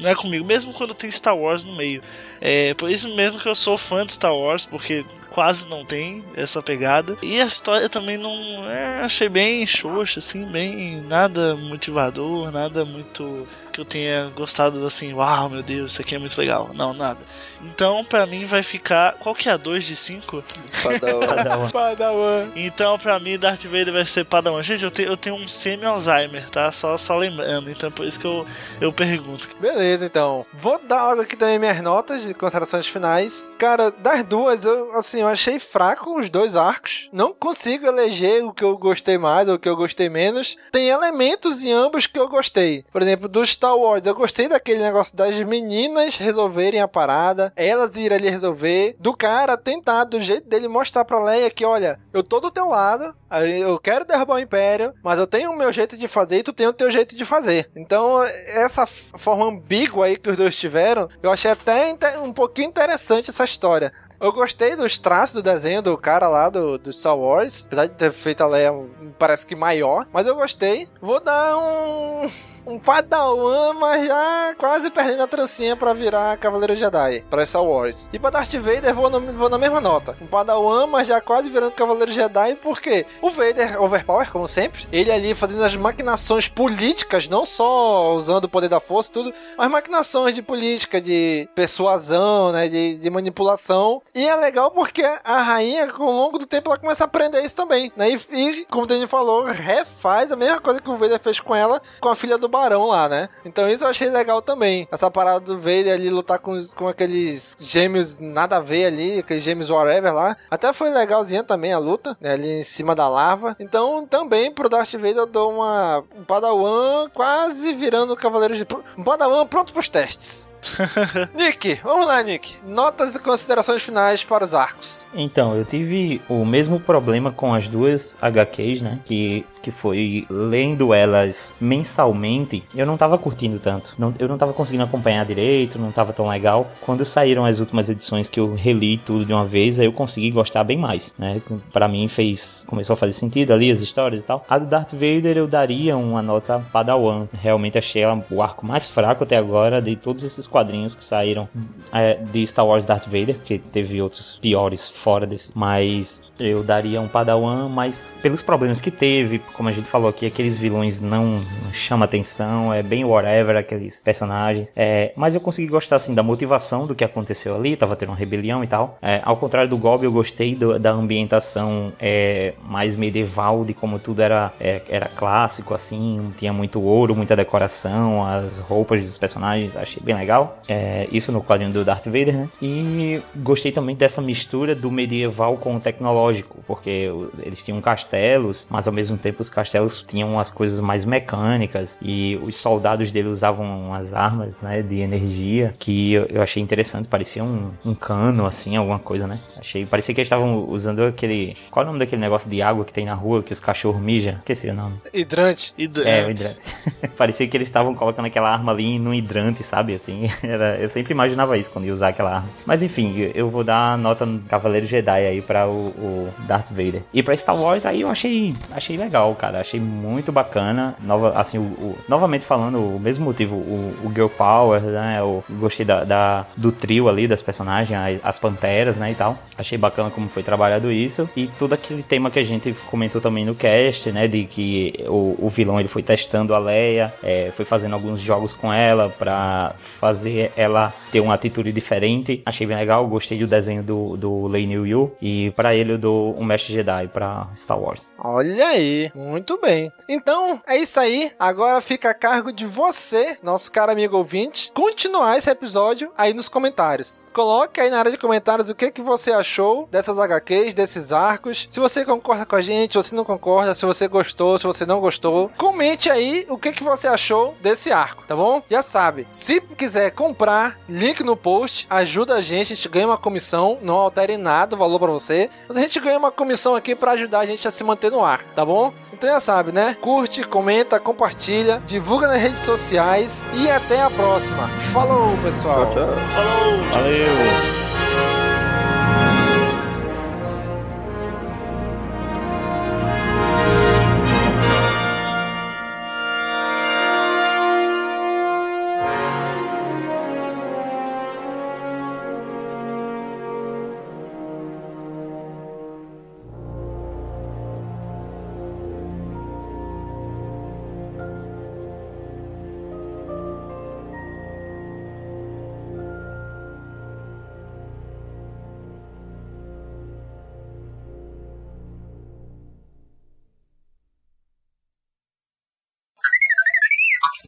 Não é comigo. Mesmo quando tem Star Wars no meio. É por isso mesmo que eu sou fã de Star Wars, porque quase não tem essa pegada. E a história também não. É, achei bem xoxa, assim, bem. Nada motivador, nada muito. que eu tenha gostado assim, uau, meu Deus, isso aqui é muito legal. Não, nada. Então, pra mim, vai ficar. Qual que é a 2 de 5? Padawan. Padawan. Então, pra mim, Darth Vader vai ser Padawan. Gente, eu tenho, eu tenho um semi-Alzheimer, tá? Só, só lembrando. Então, por isso que eu, eu pergunto. Beleza, então. Vou dar logo aqui também minhas notas de considerações finais. Cara, das duas, eu, assim, eu achei fraco os dois arcos. Não consigo eleger o que eu gostei mais ou o que eu gostei menos. Tem elementos em ambos que eu gostei. Por exemplo, do Star Wars, eu gostei daquele negócio das meninas resolverem a parada, elas irem ali resolver, do cara tentar, do jeito dele, mostrar pra Leia que, olha, eu tô do teu lado, eu quero derrubar o Império, mas eu tenho o meu jeito de fazer e tu tem o teu jeito de fazer. Então, essa forma ambígua aí que os dois tiveram, eu achei até um pouquinho interessante essa história. Eu gostei dos traços do desenho do cara lá do, do Star Wars. Apesar de ter feito a Leia, parece que maior. Mas eu gostei. Vou dar um um Padawan, mas já quase perdendo a trancinha para virar Cavaleiro Jedi, para Star Wars. E para Darth Vader, vou, no, vou na mesma nota. Um Padawan, mas já quase virando Cavaleiro Jedi, porque o Vader, overpower, como sempre, ele ali fazendo as maquinações políticas, não só usando o poder da força tudo, mas maquinações de política, de persuasão, né, de, de manipulação. E é legal porque a rainha, com o longo do tempo, ela começa a aprender isso também, né? E, e como o Daniel falou, refaz a mesma coisa que o Vader fez com ela, com a filha do barão lá, né? Então isso eu achei legal também. Essa parada do Vader ali lutar com, com aqueles gêmeos nada a ver ali, aqueles gêmeos whatever lá. Até foi legalzinha também a luta, né? ali em cima da larva. Então também pro Darth Vader eu dou uma um Padawan quase virando Cavaleiro de... Um Padawan pronto pros testes. Nick, vamos lá, Nick. Notas e considerações finais para os arcos. Então, eu tive o mesmo problema com as duas HQs, né? Que, que foi lendo elas mensalmente, eu não tava curtindo tanto. Não, eu não tava conseguindo acompanhar direito, não tava tão legal. Quando saíram as últimas edições que eu reli tudo de uma vez, aí eu consegui gostar bem mais, né? Para mim fez começou a fazer sentido ali as histórias e tal. A do Darth Vader eu daria uma nota Padawan. Realmente achei ela o arco mais fraco até agora de todos esses quadrinhos que saíram é, de Star Wars Darth Vader, que teve outros piores fora desse. Mas eu daria um Padawan, mas pelos problemas que teve, como a gente falou aqui, aqueles vilões não, não chama atenção, é bem whatever aqueles personagens. É, mas eu consegui gostar assim da motivação do que aconteceu ali, tava tendo uma rebelião e tal. É, ao contrário do Gob, eu gostei do, da ambientação é, mais medieval, de como tudo era, é, era clássico, assim, tinha muito ouro, muita decoração, as roupas dos personagens, achei bem legal. É, isso no quadrinho do Darth Vader, né? E gostei também dessa mistura do medieval com o tecnológico, porque eles tinham castelos, mas ao mesmo tempo os castelos tinham as coisas mais mecânicas e os soldados dele usavam as armas, né, de energia, que eu, achei interessante, parecia um, um, cano, assim, alguma coisa, né? Achei, parecia que eles estavam usando aquele, qual é o nome daquele negócio de água que tem na rua que os cachorros mijam? Esqueci o nome. Hidrante. Hidrante. É, o hidrante. parecia que eles estavam colocando aquela arma ali no hidrante, sabe? Assim, era, eu sempre imaginava isso quando ia usar aquela arma. Mas enfim, eu vou dar nota no Cavaleiro Jedi aí para o, o, Darth Vader. E para Star Wars aí eu achei, achei legal, cara. Achei muito bacana. Nova, assim, o, o, novamente falando, o mesmo motivo, o, o Girl Power, né? Eu gostei da, da, do trio ali das personagens, as panteras, né? E tal. Achei bacana como foi trabalhado isso. E todo aquele tema que a gente comentou também no cast, né? De que o, o vilão ele foi testando a Leia, é, foi fazendo alguns jogos com ela para fazer ela ter uma atitude diferente. Achei bem legal, gostei do desenho do, do Lei Yu e para ele eu dou um Mestre Jedi para Star Wars. Olha aí, muito bem. Então é isso aí. Agora fica a cargo de você, nosso caro amigo ouvinte, continuar esse episódio aí nos comentários. Coloque aí na área de comentários o que, que você achou dessas HQs, desses arcos. Se você concorda com a gente, se você não concorda, se você gostou, se você não gostou, comente aí o que, que você achou desse arco, tá bom? Já sabe, se quiser comprar, link no post, ajuda a gente, a gente ganha uma comissão, não altere nada o valor para você, mas a gente ganha uma comissão aqui para ajudar a gente a se manter no ar, tá bom? Então já sabe, né? Curte, comenta, compartilha, divulga nas redes sociais e até a próxima. Falou, pessoal. Tchau, tchau. Falou. Valeu.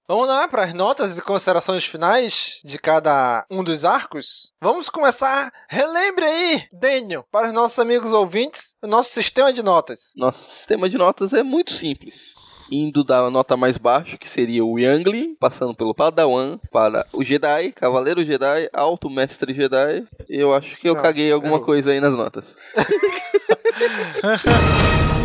Vamos lá para as notas e considerações finais de cada um dos arcos. Vamos começar. Relembre aí, Daniel, para os nossos amigos ouvintes, o nosso sistema de notas. Nosso sistema de notas é muito simples. Indo da nota mais baixa, que seria o Youngling, passando pelo Padawan, para o Jedi, Cavaleiro Jedi, Alto Mestre Jedi. Eu acho que eu Não, caguei alguma coisa aí nas notas.